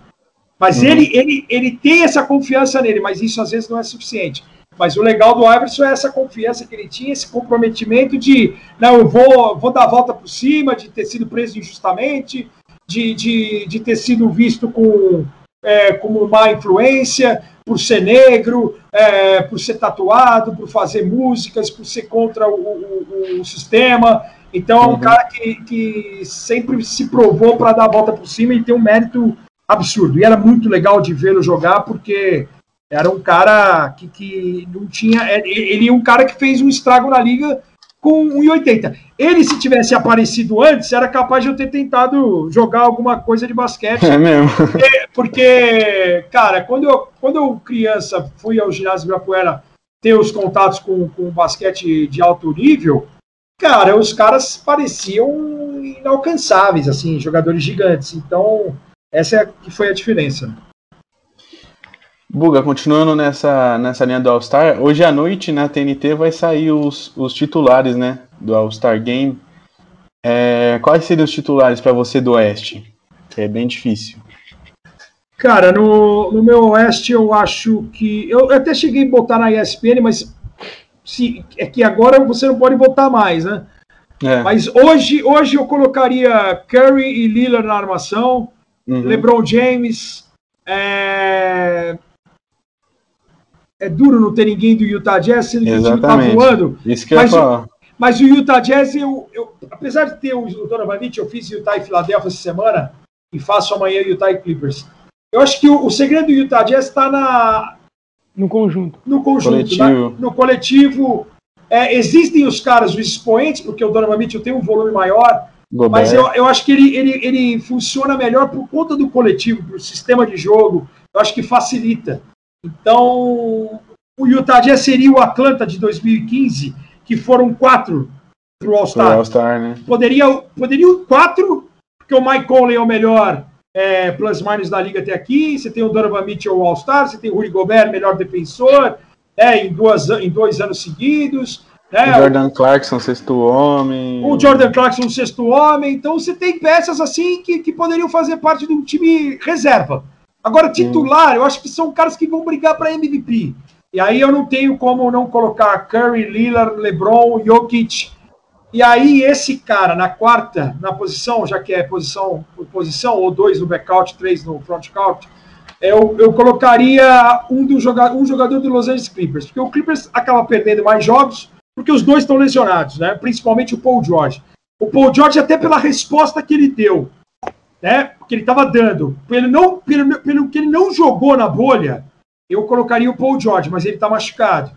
Mas uhum. ele, ele, ele tem essa confiança nele, mas isso às vezes não é suficiente. Mas o legal do Iverson é essa confiança que ele tinha, esse comprometimento de, não, eu vou, vou dar a volta por cima, de ter sido preso injustamente, de, de, de ter sido visto com, é, como má influência, por ser negro, é, por ser tatuado, por fazer músicas, por ser contra o, o, o sistema. Então, é um uhum. cara que, que sempre se provou para dar a volta por cima e tem um mérito absurdo. E era muito legal de vê-lo jogar, porque era um cara que, que não tinha. É, ele é um cara que fez um estrago na liga com 1,80. Ele, se tivesse aparecido antes, era capaz de eu ter tentado jogar alguma coisa de basquete. (laughs) É mesmo. Porque, porque cara, quando eu, quando eu criança fui ao ginásio de Ibirapuera ter os contatos com, com basquete de alto nível, cara, os caras pareciam inalcançáveis, assim, jogadores gigantes. Então, essa é que foi a diferença. Buga, continuando nessa, nessa linha do All-Star, hoje à noite na TNT vai sair os, os titulares né, do All-Star Game. É, quais seriam os titulares para você do Oeste? Que é bem difícil. Cara, no, no meu Oeste eu acho que. Eu até cheguei a botar na ESPN, mas se, é que agora você não pode votar mais, né? É. Mas hoje, hoje eu colocaria Curry e Lillard na armação, uhum. LeBron James. É... é duro não ter ninguém do Utah Jazz, sendo que Exatamente. o time tá voando. Isso que mas, eu ia falar. Mas o Utah Jazz, eu, eu, apesar de ter o, Donovan Mitchell, eu fiz Utah e Filadélfia essa semana e faço amanhã Utah e Clippers. Eu acho que o, o segredo do Utah Jazz está na no conjunto. No conjunto, coletivo. Na, no coletivo. É, existem os caras, os expoentes, porque o Donovan Mitchell tem um volume maior, Gobert. mas eu, eu acho que ele, ele, ele funciona melhor por conta do coletivo, do sistema de jogo. Eu acho que facilita. Então, o Utah Jazz seria o Atlanta de 2015, que foram quatro para o All-Star. All né? Poderia, poderiam quatro, porque o Mike Conley é o melhor é, plus-minus da liga até aqui. Você tem o Donovan Mitchell All-Star, você tem o Rudy Gobert, melhor defensor, é, em, duas, em dois anos seguidos. Né? O Jordan Clarkson, sexto homem. O Jordan Clarkson, sexto homem. Então você tem peças assim que, que poderiam fazer parte de um time reserva. Agora, titular, hum. eu acho que são caras que vão brigar para MVP. E aí eu não tenho como não colocar Curry, Lillard, LeBron, Jokic e aí, esse cara, na quarta, na posição, já que é posição, posição ou dois no backout, três no frontcout, eu, eu colocaria um, do joga, um jogador do Los Angeles Clippers, porque o Clippers acaba perdendo mais jogos, porque os dois estão lesionados, né? principalmente o Paul George. O Paul George, até pela resposta que ele deu, né? que ele estava dando, pelo, não, pelo, pelo que ele não jogou na bolha, eu colocaria o Paul George, mas ele está machucado.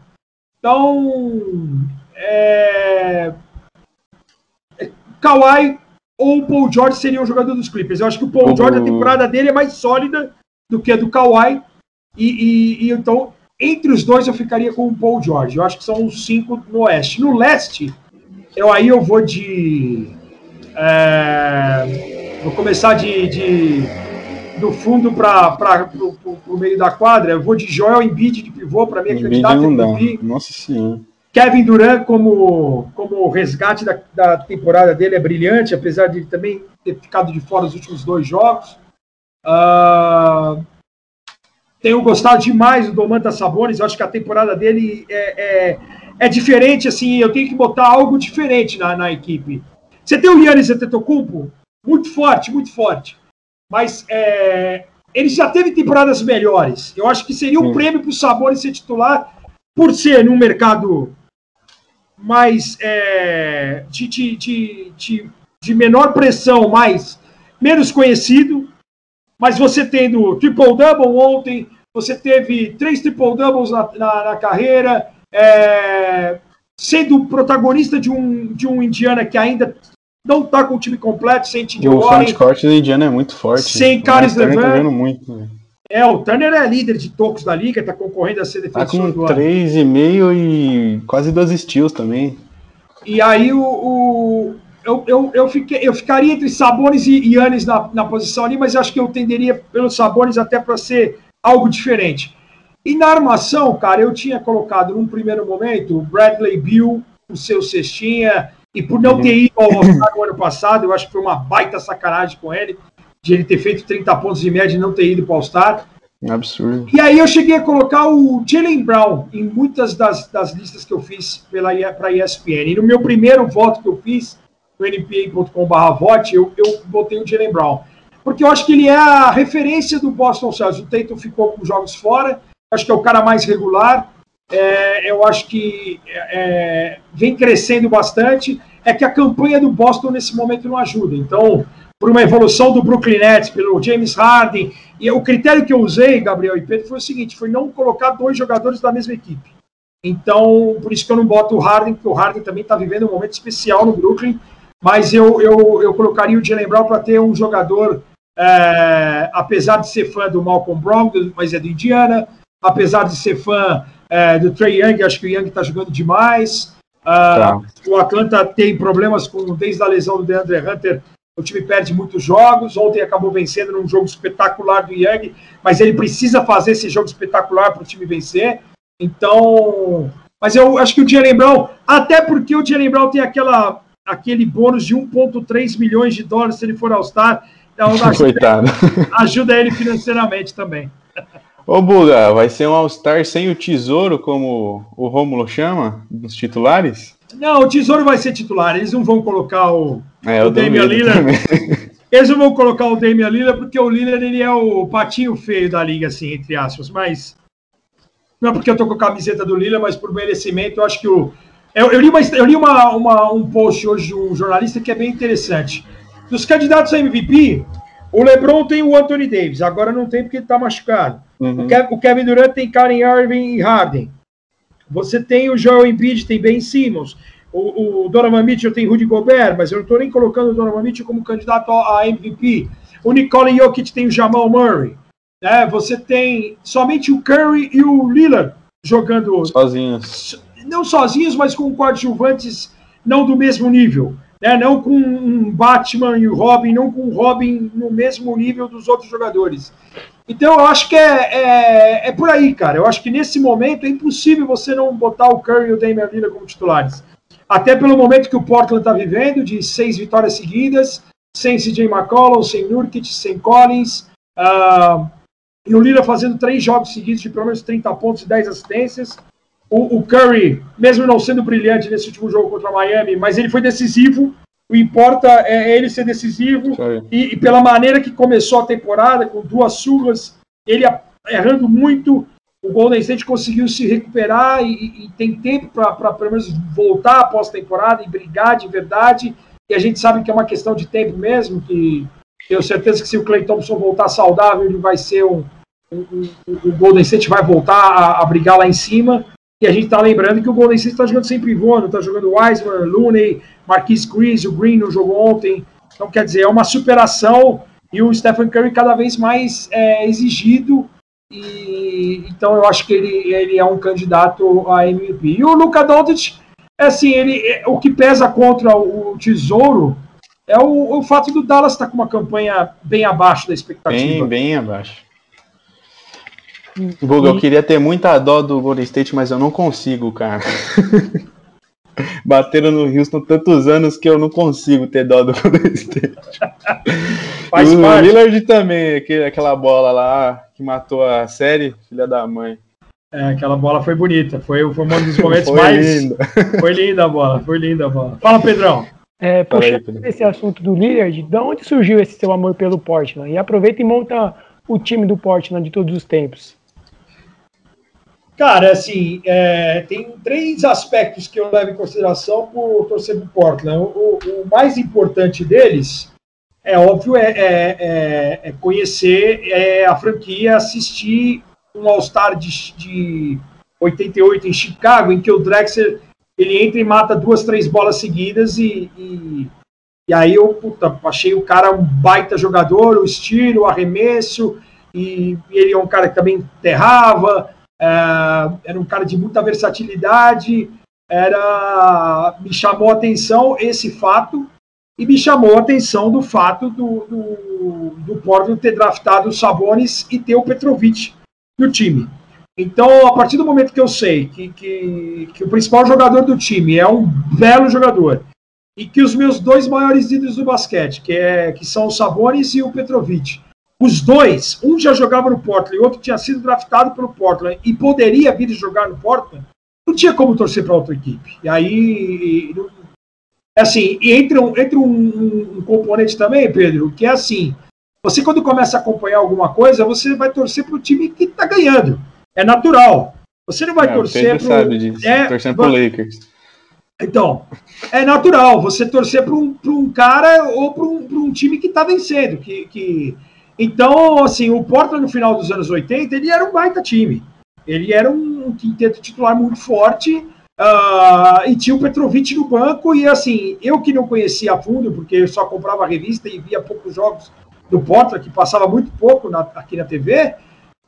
Então, é, Kawhi ou o Paul George seriam o jogador dos Clippers. Eu acho que o Paul George, a temporada dele é mais sólida do que a do Kawhi. E, e, e, então, entre os dois, eu ficaria com o Paul George. Eu acho que são os cinco no Oeste. No Leste, eu aí eu vou de. É, vou começar de, de do fundo para o meio da quadra. Eu vou de Joel Embiid de pivô, para mim é candidato MVP. Nossa Senhora. Kevin Durant, como, como resgate da, da temporada dele, é brilhante, apesar de ele também ter ficado de fora os últimos dois jogos. Uh, tenho gostado demais do Domantas Sabonis, acho que a temporada dele é, é, é, diferente, assim, eu tenho que botar algo diferente na, na equipe. Você tem o Yannis Antetokounmpo, muito forte, muito forte, mas é, ele já teve temporadas melhores. Eu acho que seria um prêmio para o Sabonis ser titular por ser num mercado mais é, de, de, de, de, de menor pressão, mais menos conhecido, mas você tendo triple-double ontem, você teve três triple-doubles na, na, na, carreira, é, sendo protagonista de um, de um Indiana que ainda não está com o time completo, sem T.J. O frontcourt do Indiana é muito forte. Sem Caris Levant. Tá muito, né? É, o Turner é líder de tocos da liga, está concorrendo a ser defensor tá com 3,5 e quase duas steals também. E aí o, o eu, eu, eu, fiquei, eu ficaria entre Sabones e Yannis na, na posição ali, mas acho que eu tenderia pelos Sabones até para ser algo diferente. E na armação, cara, eu tinha colocado num primeiro momento o Bradley Bill, o seu cestinha, e por não ter ido ao All-Star no ano passado, eu acho que foi uma baita sacanagem com ele, de ele ter feito 30 pontos de média e não ter ido para o All-Star. Absurdo. E aí eu cheguei a colocar o Jalen Brown em muitas das, das listas que eu fiz para a ESPN. E no meu primeiro voto que eu fiz, no npa.com.br vote, eu, eu botei o Jalen Brown. Porque eu acho que ele é a referência do Boston Celtics. O Tatum ficou com jogos fora, acho que é o cara mais regular. É, eu acho que é, é, vem crescendo bastante. É que a campanha do Boston nesse momento não ajuda. Então, por uma evolução do Brooklyn Nets, pelo James Harden. E o critério que eu usei, Gabriel e Pedro, foi o seguinte: foi não colocar dois jogadores da mesma equipe. Então, por isso que eu não boto o Harden, porque o Harden também está vivendo um momento especial no Brooklyn. Mas eu, eu, eu colocaria o Jalen Brown para ter um jogador, é, apesar de ser fã do Malcolm Brown, mas é do Indiana, apesar de ser fã é, do Trey Young, acho que o Young está jogando demais. Uh, tá. O Atlanta tem problemas com desde a lesão do DeAndre Hunter o time perde muitos jogos. Ontem acabou vencendo num jogo espetacular do Young, mas ele precisa fazer esse jogo espetacular para o time vencer. Então, mas eu acho que o Jalen Brown, até porque o Jalen Brown tem aquela, aquele bônus de 1,3 milhões de dólares se ele for All-Star, Então, (laughs) ajuda, Coitado. ajuda ele financeiramente também. Ô Buga, vai ser um All-Star sem o tesouro, como o Rômulo chama, nos titulares? Não, o tesouro vai ser titular. Eles não vão colocar o, é, o Damian Lillard. (laughs) Eles não vão colocar o Damian Lillard porque o Lillard ele é o patinho feio da liga, assim, entre aspas. Mas não é porque eu tô com a camiseta do Lillard, mas por merecimento, eu acho que o. Eu, eu li, uma, eu li uma, uma, um post hoje de um jornalista que é bem interessante. Dos candidatos a MVP, o LeBron tem o Anthony Davis, agora não tem porque ele está machucado. Uhum. O, Kevin Durant tem Karen Irving e Harden. Você tem o Joel Embiid, tem Ben Simmons. O, o Donovan Mitchell tem Rudy Gobert, mas eu não estou nem colocando o Donovan Mitchell como candidato a MVP. O Nicole Jokic tem o Jamal Murray. Né? Você tem somente o Curry e o Lillard jogando sozinhos. Não sozinhos, mas com coadjuvantes não do mesmo nível né? não com um Batman e o Robin, não com o Robin no mesmo nível dos outros jogadores. Então eu acho que é, é, é, por aí, cara. Eu acho que nesse momento é impossível você não botar o Curry e o Damian Lillard como titulares. Até pelo momento que o Portland está vivendo, de seis vitórias seguidas, sem CJ McCollum, sem Nurkic, sem Collins, uh, e o Lillard fazendo três jogos seguidos de pelo menos 30 pontos e 10 assistências. O, o, Curry, mesmo não sendo brilhante nesse último jogo contra Miami, mas ele foi decisivo. O importa é ele ser decisivo. E, e, pela maneira que começou a temporada, com duas surras, ele errando muito, o Golden State conseguiu se recuperar e, e tem tempo para pelo menos voltar após temporada e brigar de verdade. E a gente sabe que é uma questão de tempo mesmo, que tenho certeza que se o Clay Thompson voltar saudável, ele vai ser um, o Golden State vai voltar a, a brigar lá em cima. E a gente está lembrando que o Golden State está jogando sem pivô, não está jogando Wiseman, Looney, Marquis Chris, o Green não jogou ontem. Então, quer dizer, é uma superação e o Stephen Curry cada vez mais é, exigido. E, então, eu acho que ele, ele é um candidato a MVP. E o Luka Doncic, é assim, ele, é, o que pesa contra o Tesouro é o, o fato do Dallas estar tá com uma campanha bem abaixo da expectativa. Bem, bem abaixo. Google, eu queria ter muita dó do Golden State, mas eu não consigo, cara. (laughs) Bateram no Houston tantos anos que eu não consigo ter dó do (laughs) Golden State. Faz o parte. Lillard também, aquela bola lá que matou a série, filha da mãe. É, aquela bola foi bonita, foi, foi um dos (laughs) momentos foi mais. Linda. Foi linda a bola, foi linda a bola. Fala, Pedrão. É, puxando esse assunto do Lillard, de onde surgiu esse seu amor pelo Portland? E aproveita e monta o time do Portland de todos os tempos. Cara, assim, é, tem três aspectos que eu levo em consideração por torcer pro Portland. O, o, mais importante deles, é óbvio, é, é, é, é conhecer é, a franquia, assistir um All-Star de, de 88 em Chicago, em que o Drexler ele entra e mata duas, três bolas seguidas e, e, e aí eu puta, achei o cara um baita jogador, o estilo, o arremesso, e, e ele é um cara que também enterrava, era um cara de muita versatilidade, era me chamou a atenção esse fato e me chamou a atenção do fato do, do, do Portland ter draftado o Sabonis e ter o Petrovic no time. Então, a partir do momento que eu sei que, que, que o principal jogador do time é um belo jogador e que os meus dois maiores ídolos do basquete, que, é, que são o Sabonis e o Petrovic, os dois, um já jogava no Portland e o outro tinha sido draftado pelo Portland e poderia vir jogar no Portland, não tinha como torcer para outra equipe. E aí, é assim, e entra, um, entra um, um, componente também, Pedro, que é assim: você quando começa a acompanhar alguma coisa, você vai torcer para o time que está ganhando. É natural. Você não vai é, torcer para. sabe disso. É, torcendo para o Lakers. Então, é natural você torcer para um, um cara ou para um, um time que está vencendo, que, que então, assim, o Portland no final dos anos 80, ele era um baita time. Ele era um quinteto titular muito forte uh, e tinha o Petrovic no banco. E, assim, eu que não conhecia a fundo, porque eu só comprava revista e via poucos jogos do Portland, que passava muito pouco na, aqui na TV.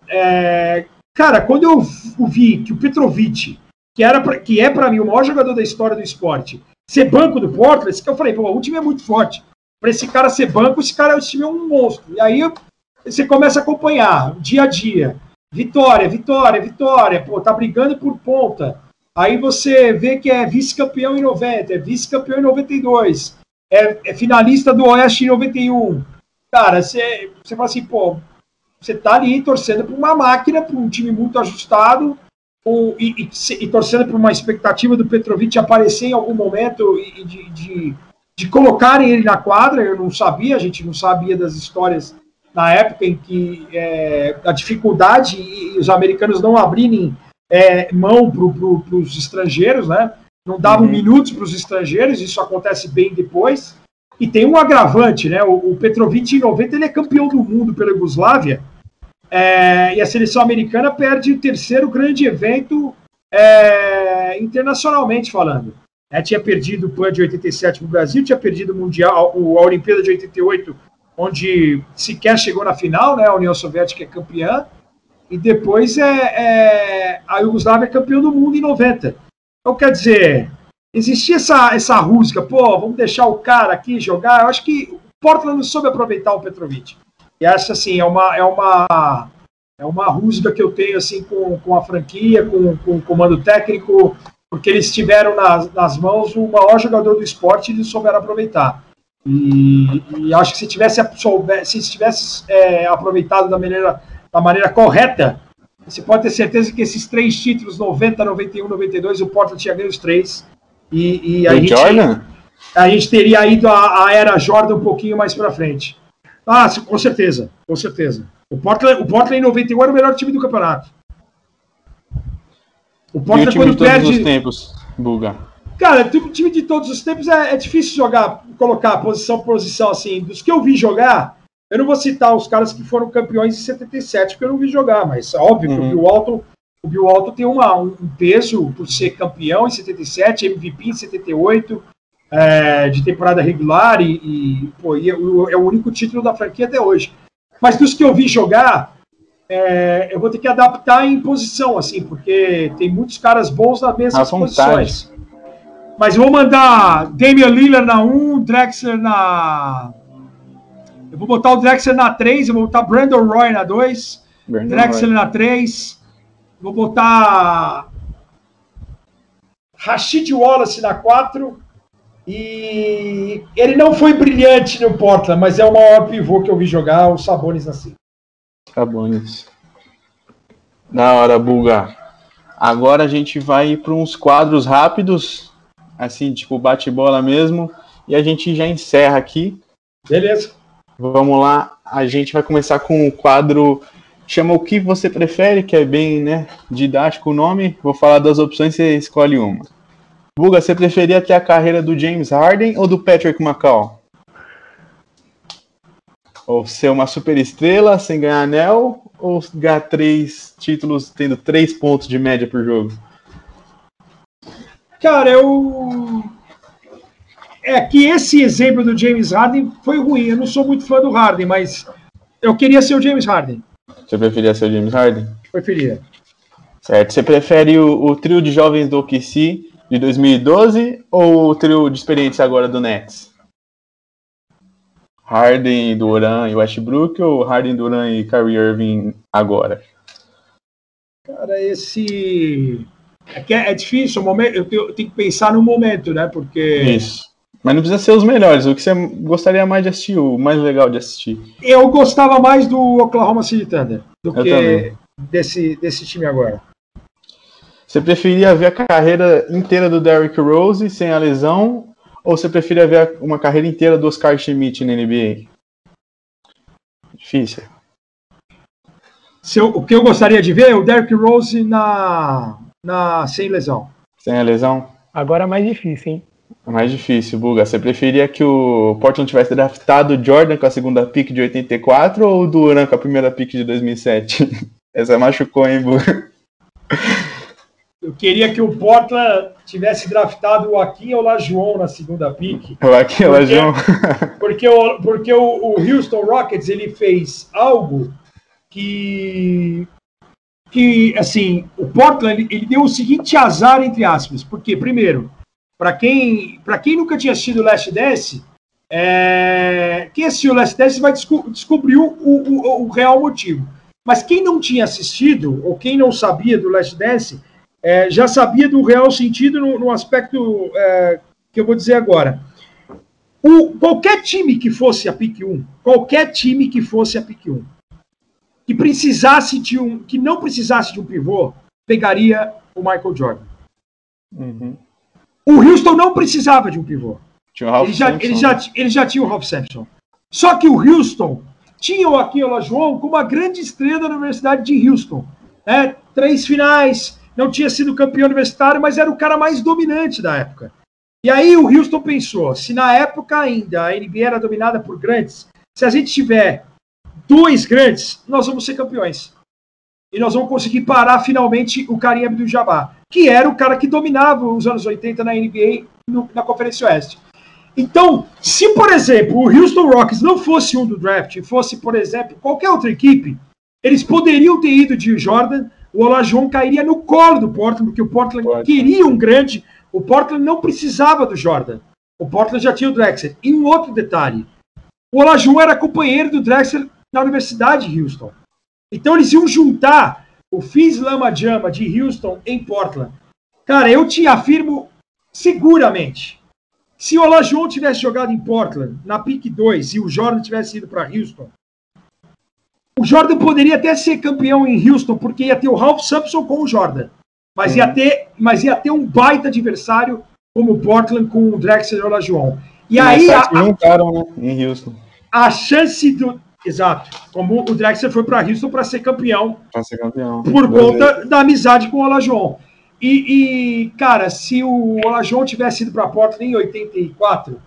É, cara, quando eu vi que o Petrovic, que, era pra, que é para mim o maior jogador da história do esporte, ser banco do Portland, eu falei, pô, o time é muito forte para esse cara ser banco, esse cara esse é um monstro. E aí você começa a acompanhar dia a dia. Vitória, vitória, vitória. Pô, tá brigando por ponta. Aí você vê que é vice-campeão em 90, é vice-campeão em 92, é, é, finalista do Oeste em 91. cara, você, você fala assim, pô, você tá ali torcendo para uma máquina, para um time muito ajustado, ou, e, e, e, torcendo por uma expectativa do Petrovic aparecer em algum momento e de, de, de, colocarem ele na quadra. Eu não sabia, a gente não sabia das histórias na época em que é, a dificuldade e, os americanos não abrirem é, mão para pro, os estrangeiros, né? Não davam uhum. minutos para os estrangeiros, isso acontece bem depois. E tem um agravante, né? O, o Petrovic em 90 ele é campeão do mundo pela Iugoslávia é, e a seleção americana perde o terceiro grande evento é, internacionalmente falando. É, tinha perdido o PAN de 87 para o Brasil, tinha perdido o Mundial, a Olimpíada de 88, onde sequer chegou na final, né? A União Soviética é campeã. E depois é, é a Iugoslávia é campeã do mundo em 90. Então, quer dizer, existia essa, essa rusga, pô, vamos deixar o cara aqui jogar. Eu acho que o Portland não soube aproveitar o Petrovic. E essa, assim, é uma, é uma, é uma rusga que eu tenho, assim, com, com a franquia, com, com o comando técnico, porque eles tiveram nas, nas mãos o maior jogador do esporte e eles souberam aproveitar. E, e acho que se tivesse, se tivesse é, aproveitado da maneira, da maneira correta, você pode ter certeza que esses três títulos, 90, 91, 92, o Portland tinha ganho os três. E, e a, gente, Jordan? a gente teria ido a, a era Jordan um pouquinho mais para frente. Ah, com certeza, com certeza. O Portland, o Portland em 91 era o melhor time do campeonato. O Portland, e o time quando de todos perde. os tempos, Buga. Cara, o time de todos os tempos é, é, difícil jogar, colocar posição por posição assim. Dos que eu vi jogar, eu não vou citar os caras que foram campeões em 77, porque eu não vi jogar, mas óbvio uhum. que o Bill Walton, o Bill Walton tem uma, um peso por ser campeão em 77, MVP em 78 é, de temporada regular e, e, pô, e é, é, o, único título da franquia até hoje. Mas dos que eu vi jogar, é, eu vou ter que adaptar em posição, assim, porque tem muitos caras bons nas mesmas posições. Mas eu vou mandar Damian Lillard na 1, Drexler na. Eu vou botar o Drexler na 3, eu vou botar Brandon Roy na 2, Brandon Drexler Roy. na 3, vou botar Rashid Wallace na 4. E ele não foi brilhante no Portland, mas é o maior pivô que eu vi jogar, o Sabonis na 5. Tá Cabanes. Da hora, Buga. Agora a gente vai para uns quadros rápidos, assim, tipo bate-bola mesmo, e a gente já encerra aqui. Beleza. Vamos lá, a gente vai começar com o quadro chama o que você prefere, que é bem, né, didático o nome. Vou falar das opções e você escolhe uma. Buga, você preferia ter a carreira do James Harden ou do Patrick McCall? Ou ser uma super estrela sem ganhar anel ou ganhar três títulos tendo três pontos de média por jogo? Cara, eu. É que esse exemplo do James Harden foi ruim. Eu não sou muito fã do Harden, mas eu queria ser o James Harden. Você preferia ser o James Harden? Preferia. Certo. Você prefere o, o trio de jovens do OKC de 2012 ou o trio de experiência agora do Nets? Harden, Duran e Westbrook ou Harden, Duran e Kyrie Irving agora? Cara, esse é, é, é difícil, momento, eu tenho, eu tenho, que pensar no momento, né? Porque isso. Mas não precisa ser os melhores. O que você gostaria mais de assistir, o mais legal de assistir? Eu gostava mais do Oklahoma City Thunder do eu que desse, desse time agora. Você preferia ver a carreira inteira do Derrick Rose sem a lesão ou você preferia ver uma carreira inteira do Oscar Schmidt na NBA? Difícil. Eu, o que eu gostaria de ver é o Derrick Rose na, na sem lesão. Sem a lesão? Agora é mais difícil, hein? É mais difícil, Buga. Você preferia que o Portland tivesse draftado o Jordan com a segunda pick de 84 ou o Duran com a primeira pick de 2007? (laughs) Essa machucou, hein, Buga? Eu queria que o Portland tivesse draftado o Akin ou o Lajoão na segunda pick. O Akin ou o Lajoão. Porque, o, porque o, o Houston Rockets ele fez algo que que assim o Portland ele, ele, deu o seguinte azar entre aspas porque primeiro para quem para quem nunca tinha assistido Last Dance é, quem assistiu Last Dance vai desco descobrir o, o, o, real motivo mas quem não tinha assistido ou quem não sabia do Last Dance é, já sabia do real sentido no, no aspecto é, que eu vou dizer agora. o, qualquer time que fosse a pick 1, qualquer time que fosse a pick 1, que precisasse de um, que não precisasse de um pivô, pegaria o Michael Jordan. Uhum. O Houston não precisava de um pivô. Ele já, ele, já, ele já tinha o Ralph Sampson. Só que o Houston tinha o Joaquim Olajuwon como uma grande estrela da Universidade de Houston. Né? Três finais, não tinha sido campeão universitário, mas era o cara mais dominante da época. E aí o Houston pensou: se na época ainda a NBA era dominada por grandes, se a gente tiver dois grandes, nós vamos ser campeões. E nós vamos conseguir parar finalmente o Karim Abdul-Jabbar, que era o cara que dominava os anos 80 na NBA no, na Conferência Oeste. Então, se por exemplo o Houston Rockets não fosse um do draft, fosse por exemplo qualquer outra equipe, eles poderiam ter ido de Jordan, o Olajuwon cairia no colo do Portland, porque o Portland Pode. queria um grande o Portland não precisava do Jordan. O Portland já tinha o Drexler. E um outro detalhe: o Olajuwon era companheiro do Drexler na Universidade de Houston. Então eles iam juntar o Fizz Lama Jama de Houston em Portland. Cara, eu te afirmo seguramente. Se o Olajuwon tivesse jogado em Portland na pick 2 e o Jordan tivesse ido para Houston, o Jordan poderia até ser campeão em Houston, porque ia ter o Ralph Sampson com o Jordan. Mas ia, ter, mas ia ter um baita adversário como o Portland com o Drexler e o Olajuwon. E aí... A, juntaram, né, em Houston. A chance do... Exato. Como o Drexler foi para Houston para ser campeão. Para ser campeão. Por conta da amizade com o Olajuwon. E, e, cara, se o Olajuwon tivesse ido para Portland em 84,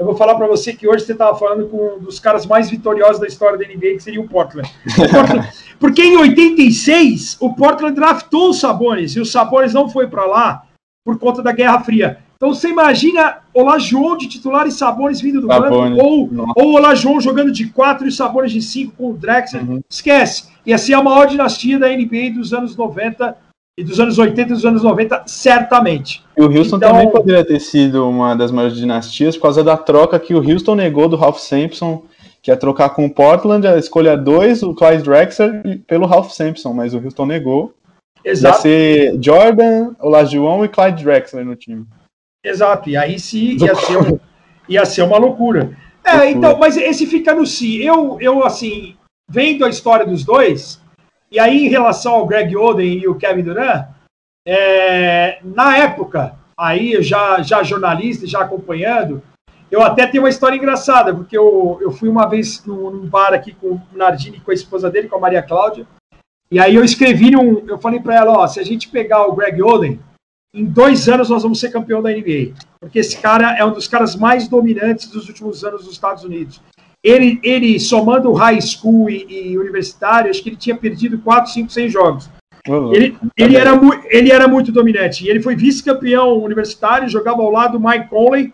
eu vou falar para você que hoje você estava falando com um dos caras mais vitoriosos da história da NBA, que seria o Portland. O Portland (laughs) porque em 86, o Portland draftou os Sabonis, e os Sabonis não foi para lá por conta da Guerra Fria. Então você imagina Olajuwon de titular e Sabonis vindo do banco, ou, ou Olajuwon jogando de 4 e Sabonis de 5 com o Drexler. Uhum. Esquece. Ia ser a maior dinastia da NBA dos anos 90 e dos anos 80 e dos anos 90, certamente. E o Houston então, também poderia ter sido uma das maiores dinastias por causa da troca que o Houston negou do Ralph Sampson, que ia trocar com o Portland a escolha 2, o Clyde Drexler, pelo Ralph Sampson, mas o Houston negou. Exato. Ia ser Jordan, Olajuwon e Clyde Drexler no time. Exato, e aí sim ia ser, um, ia ser uma loucura. É, loucura. então, mas esse fica no si. Eu, eu, assim, vendo a história dos dois, e aí, em relação ao Greg Oden e o Kevin Durant, é, na época, aí já, já jornalista, já acompanhando, eu até tenho uma história engraçada, porque eu, eu fui uma vez num, num bar aqui com o Nardini, com a esposa dele, com a Maria Cláudia, e aí eu escrevi um, eu falei para ela, ó, se a gente pegar o Greg Oden, em dois anos nós vamos ser campeão da NBA, porque esse cara é um dos caras mais dominantes dos últimos anos dos Estados Unidos. Ele, ele somando high school e, e universitário, acho que ele tinha perdido 4, 5, 6 jogos. Uhum. Ele, ele, era, ele era muito dominante. E ele foi vice-campeão universitário, jogava ao lado do Mike Conley.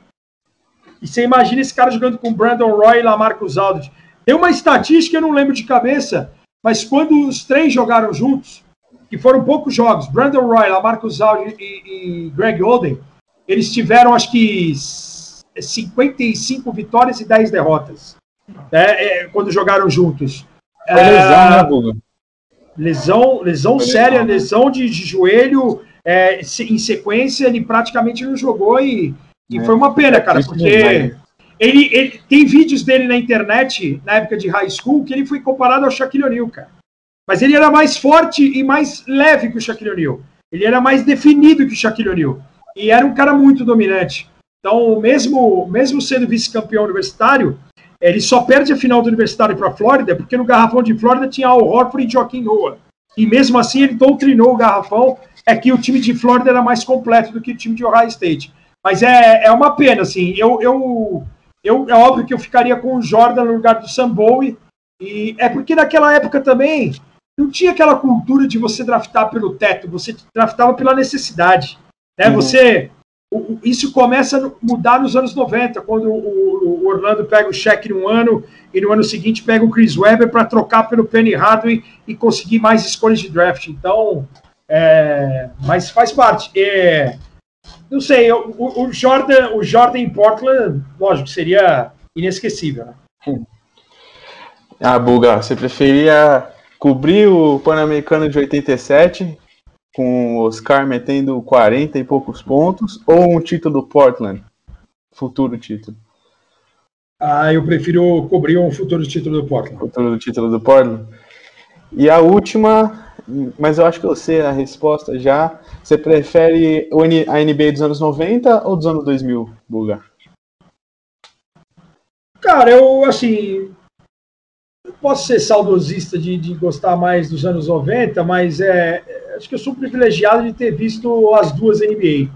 E você imagina esse cara jogando com Brandon Roy e Lamarcus Aldridge. Tem uma estatística, eu não lembro de cabeça, mas quando os três jogaram juntos, que foram poucos jogos, Brandon Roy, Lamarcus Aldridge e, e Greg Oden, eles tiveram, acho que, 55 vitórias e 10 derrotas é, é, quando jogaram juntos. Foi lesão, né, Buga? Lesão, lesão séria, lesão, né? lesão de, de joelho. É, em sequência, ele praticamente não jogou e, e é. foi uma pena, cara, porque ele, ele, tem vídeos dele na internet, na época de high school, que ele foi comparado ao Shaquille O'Neal, cara. Mas ele era mais forte e mais leve que o Shaquille O'Neal. Ele era mais definido que o Shaquille O'Neal. E era um cara muito dominante. Então, mesmo, mesmo sendo vice-campeão universitário, ele só perde a final do Universitário para a Flórida porque no garrafão de Flórida tinha Al Horford e Joaquim Noah. E mesmo assim ele doutrinou o garrafão. É que o time de Flórida era mais completo do que o time de Ohio State. Mas é, é uma pena, assim. Eu, eu, eu, é óbvio que eu ficaria com o Jordan no lugar do Sam Bowie. E é porque naquela época também não tinha aquela cultura de você draftar pelo teto, você draftava pela necessidade. Né? Uhum. Você isso começa a mudar nos anos 90, quando o Orlando pega o cheque num ano e no ano seguinte pega o Chris Webber para trocar pelo Penny Hardaway e conseguir mais escolhas de draft. Então, é, mas faz parte. É, não sei, o, o, Jordan, o Jordan em Portland, lógico, seria inesquecível. Né? Ah, Buga, você preferia cobrir o Pan-Americano de 87 com o Oscar metendo 40 e poucos pontos, ou um título do Portland? Futuro título. Ah, eu prefiro cobrir um futuro título do Portland. Futuro do título do Portland. E a última, mas eu acho que eu sei a resposta já. Você prefere a NBA dos anos 90 ou dos anos 2000, Buga? Cara, eu, assim, posso ser saudosista de, de gostar mais dos anos 90, mas é, acho que eu sou privilegiado de ter visto as duas NBA.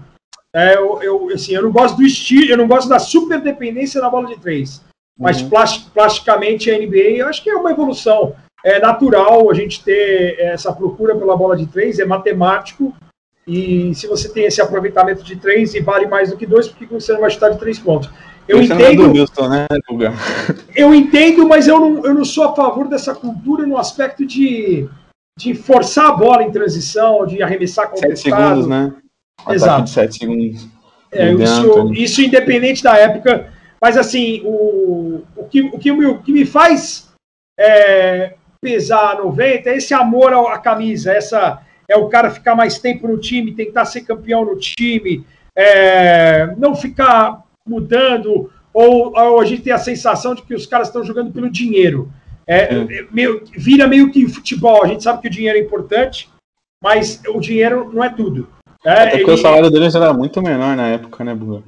É, eu, eu, assim, eu não gosto do estilo, eu não gosto da super dependência na bola de três. Mas uhum. plasticamente a NBA, eu acho que é uma evolução. É natural a gente ter essa procura pela bola de três, é matemático. E se você tem esse aproveitamento de três e vale mais do que dois, por que você não vai chutar de três pontos? Eu você entendo. É Houston, né, eu entendo, mas eu não, eu não sou a favor dessa cultura no aspecto de, de forçar a bola em transição, de arremessar contestado. Sete segundos, né? Exato. De sete segundos. É, isso, isso independente da época. Mas assim, o, o, que, o, que, o que me faz é, pesar 90 é esse amor à camisa, essa é o cara ficar mais tempo no time, tentar ser campeão no time, é, não ficar mudando, ou, ou, a gente tem a sensação de que os caras estão jogando pelo dinheiro. É, é. Meio, vira meio que futebol. A gente sabe que o dinheiro é importante, mas o dinheiro não é tudo. É, Até porque o salário deles era muito menor na época, né, Buga?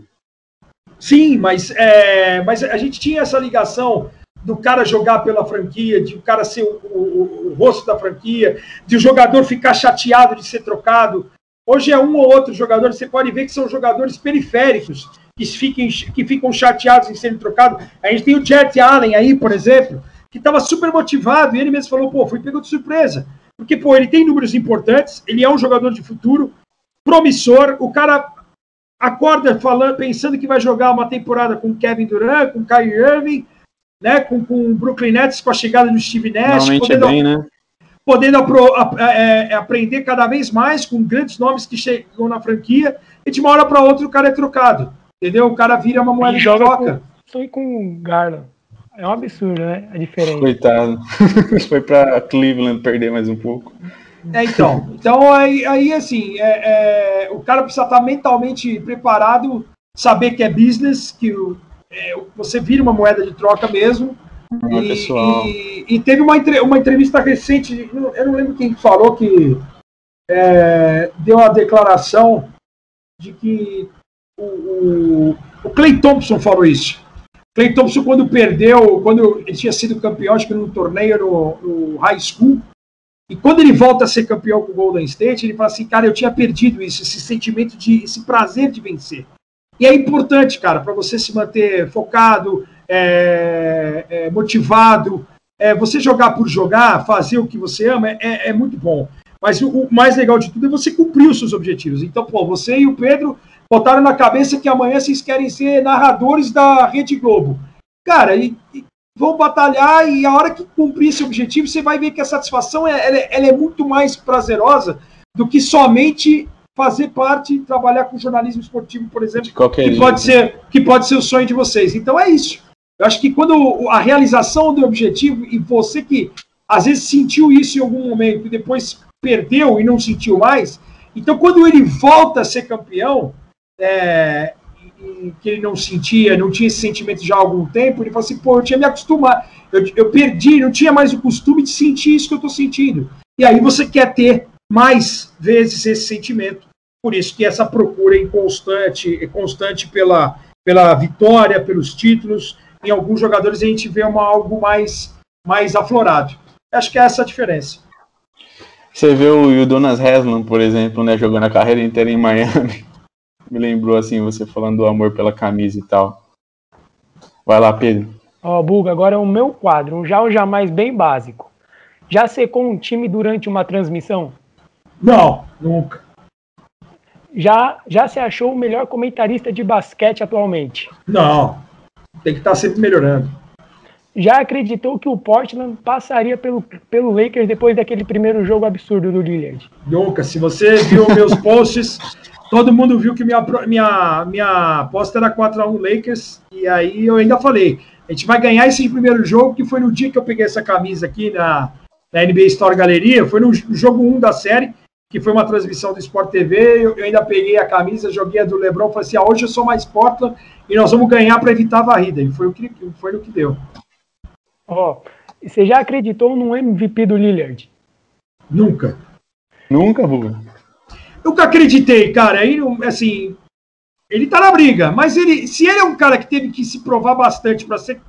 Sim, mas, é, mas a gente tinha essa ligação do cara jogar pela franquia, de o cara ser o, o, o, rosto da franquia, de o jogador ficar chateado de ser trocado. Hoje é um ou outro jogador, você pode ver que são jogadores periféricos que, fiquem, que ficam chateados em serem trocados. A gente tem o Jet Allen aí, por exemplo, que estava super motivado e ele mesmo falou: pô, fui pego de surpresa. Porque, pô, ele tem números importantes, ele é um jogador de futuro, promissor, o cara acorda falando, pensando que vai jogar uma temporada com Kevin Durant, com Kyrie Irving, né, com, com o Brooklyn Nets, com a chegada do Steve Nash, podendo, é bem, né? podendo apro, a, é, é, aprender cada vez mais com grandes nomes que chegam na franquia, e de uma hora para outra o cara é trocado, entendeu? O cara vira uma moeda de troca. Foi com o Garland. É um absurdo, né? A diferença. Coitado. (laughs) Foi para Cleveland perder mais um pouco. É, então. Então, aí, aí assim, é, é, o cara precisa estar mentalmente preparado, saber que é business, que o, é, você vira uma moeda de troca mesmo. Ah, e, pessoal. E, e, teve uma, uma entrevista recente, eu não lembro quem falou que é, deu a declaração de que o, o, o Clay Thompson falou isso. Clay Thompson, quando perdeu, quando ele tinha sido campeão, acho que num torneio no, no high school, e quando ele volta a ser campeão com o Golden State, ele fala assim, cara, eu tinha perdido isso, esse sentimento de, esse prazer de vencer. E é importante, cara, para você se manter focado, é, é, motivado, é, você jogar por jogar, fazer o que você ama, é, é muito bom. Mas o, o, mais legal de tudo é você cumprir os seus objetivos. Então, pô, você e o Pedro botaram na cabeça que amanhã vocês querem ser narradores da Rede Globo. Cara, e, e vão batalhar e a hora que cumprir esse objetivo, você vai ver que a satisfação é, ela, é, ela é muito mais prazerosa do que somente fazer parte, trabalhar com jornalismo esportivo, por exemplo, que pode ser que pode ser o sonho de vocês. Então é isso. Eu acho que quando a realização do objetivo e você que às vezes sentiu isso em algum momento e depois perdeu e não sentiu mais, então quando ele volta a ser campeão, é, que ele não sentia, não tinha esse sentimento já há algum tempo, ele fala assim, pô, eu tinha me acostumado, eu, eu perdi, não tinha mais o costume de sentir isso que eu estou sentindo. E aí você quer ter mais vezes esse sentimento. Por isso que essa procura é constante, é constante pela, pela vitória, pelos títulos. Em alguns jogadores a gente vê uma, algo mais, mais aflorado. Acho que é essa a diferença. Você vê o Jonas Haslam, por exemplo, né, jogando a carreira inteira em Miami me lembrou assim, você falando do amor pela camisa e tal. Vai lá, Pedro. Ó, oh, Buga, agora é o meu quadro, um já ou jamais bem básico. Já secou um time durante uma transmissão? Não, nunca. Já, já se achou o melhor comentarista de basquete atualmente? Não, tem que estar tá sempre melhorando. Já acreditou que o Portland passaria pelo, pelo Lakers depois daquele primeiro jogo absurdo do Lillard? Nunca. Se você viu meus posts, todo mundo viu que minha, minha, minha era 4x1 Lakers, e aí eu ainda falei, a gente vai ganhar esse primeiro jogo, que foi no dia que eu peguei essa camisa aqui na, na NBA Store Galeria, foi no jogo 1 da série, que foi uma transmissão do Sport TV, eu, eu ainda peguei a camisa, joguei a do Lebron, falei assim, ah, hoje eu sou mais Portland e nós vamos ganhar para evitar a varrida. E foi o que foi no que deu. Ó, oh, você já acreditou no MVP do Lillard? Nunca. Nunca, Buga? Nunca acreditei, cara. Aí, assim, ele tá na briga, mas ele, se ele é um cara que teve que se provar bastante para ser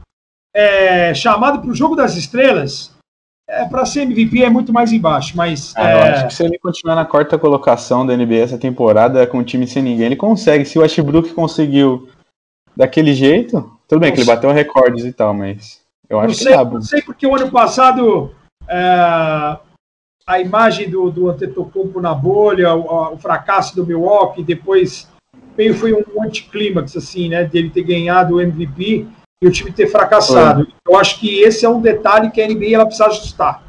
é, chamado para o jogo das estrelas, é, para ser MVP é muito mais embaixo. Mas ah, é... eu acho que se ele continuar na quarta colocação da NBA essa temporada com um time sem ninguém, ele consegue. Se o Westbrook conseguiu daquele jeito, tudo bem Nossa. que ele bateu recordes e tal, mas eu acho não sei, que dá. Não sei porque o ano passado é, a imagem do, do Antetokounmpo na bolha, o, o, fracasso do Milwaukee, depois meio foi um anticlímax, assim, né, dele ter ganhado o MVP e o time ter fracassado. Foi. Eu acho que esse é um detalhe que a NBA ela precisa ajustar.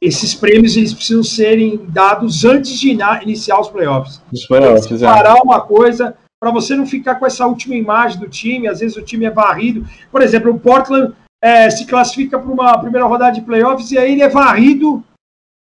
Esses prêmios eles precisam serem dados antes de iniciar os playoffs. Os playoffs, é. Parar uma coisa para você não ficar com essa última imagem do time. Às vezes o time é varrido. Por exemplo, o Portland é, se classifica para uma primeira rodada de playoffs e aí ele é varrido.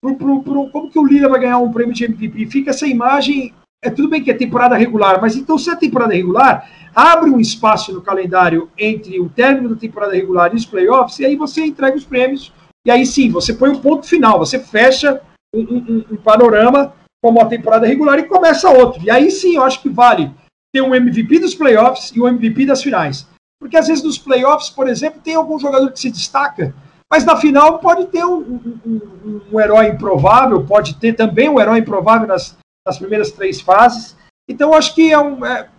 Pro, pro, pro, como que o Lila vai ganhar um prêmio de MVP? Fica essa imagem. É tudo bem que é temporada regular, mas então se é temporada regular, abre um espaço no calendário entre o término da temporada regular e os playoffs, e aí você entrega os prêmios, e aí sim, você põe um ponto final, você fecha um, um, um panorama como a temporada regular e começa outro. E aí sim, eu acho que vale ter um MVP dos playoffs e um MVP das finais. Porque às vezes nos playoffs, por exemplo, tem algum jogador que se destaca, mas na final pode ter um, um, um herói improvável, pode ter também um herói improvável nas, nas primeiras três fases. Então, acho que é um, é,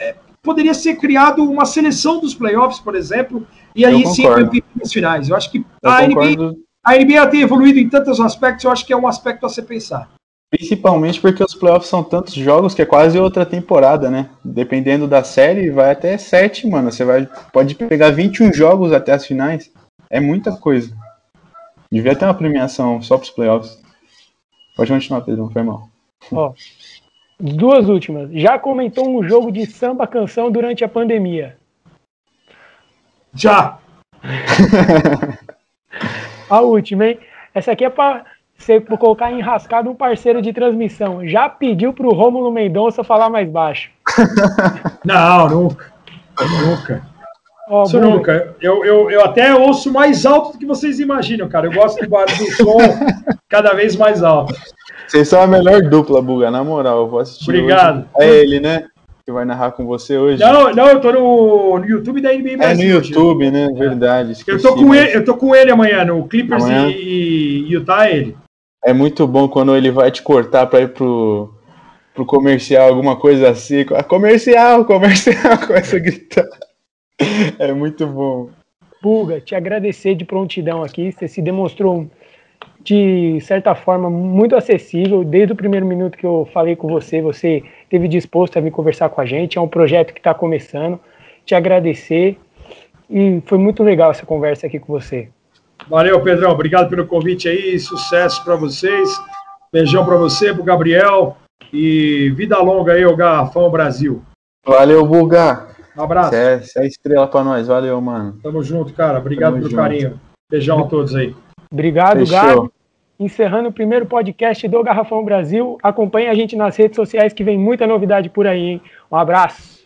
é, poderia ser criado uma seleção dos playoffs, por exemplo, e aí sim nas finais. Eu acho que eu a NBA, a NBA tem evoluído em tantos aspectos, eu acho que é um aspecto a se pensar. Principalmente porque os playoffs são tantos jogos que é quase outra temporada, né? Dependendo da série, vai até sete, mano. Você vai, pode pegar 21 jogos até as finais. É muita coisa. Devia ter uma premiação só para os playoffs. Pode continuar, Pedro, não foi mal. Ó, Duas últimas. Já comentou um jogo de samba canção durante a pandemia? Já! (laughs) a última, hein? Essa aqui é para você colocar enrascado um parceiro de transmissão. Já pediu para o Rômulo Mendonça falar mais baixo? (laughs) Não, nunca. Nunca. Oh, Isso nunca. Eu, eu, eu até ouço mais alto do que vocês imaginam, cara. Eu gosto do, do som cada vez mais alto. Vocês são a melhor dupla, Buga, na moral. Eu vou assistir. Obrigado. Hoje. É ele, né? Que vai narrar com você hoje. Não, não, eu tô no, no YouTube da NBA Brasil. É no YouTube, né? Verdade. Esqueci, eu, tô com mas... ele, eu tô com ele amanhã, no Clippers amanhã? e Utah, ele. É muito bom quando ele vai te cortar pra ir pro, pro comercial, alguma coisa assim. Comercial, comercial, (laughs) começa a gritar. É muito bom. Buga, te agradecer de prontidão aqui. Você se demonstrou de certa forma, muito acessível. Desde o primeiro minuto que eu falei com você, você esteve disposto a vir conversar com a gente. É um projeto que está começando. Te agradecer. E foi muito legal essa conversa aqui com você. Valeu, Pedrão. Obrigado pelo convite aí. Sucesso para vocês. Beijão para você, para o Gabriel. E vida longa aí, o Garrafão Brasil. Valeu, Buga. Um abraço. Você é, é estrela para nós. Valeu, mano. Tamo junto, cara. Obrigado Tamo pelo junto. carinho. Beijão a todos aí. Obrigado, Gabi. Encerrando o primeiro podcast do Garrafão Brasil. Acompanhe a gente nas redes sociais que vem muita novidade por aí, hein? Um abraço.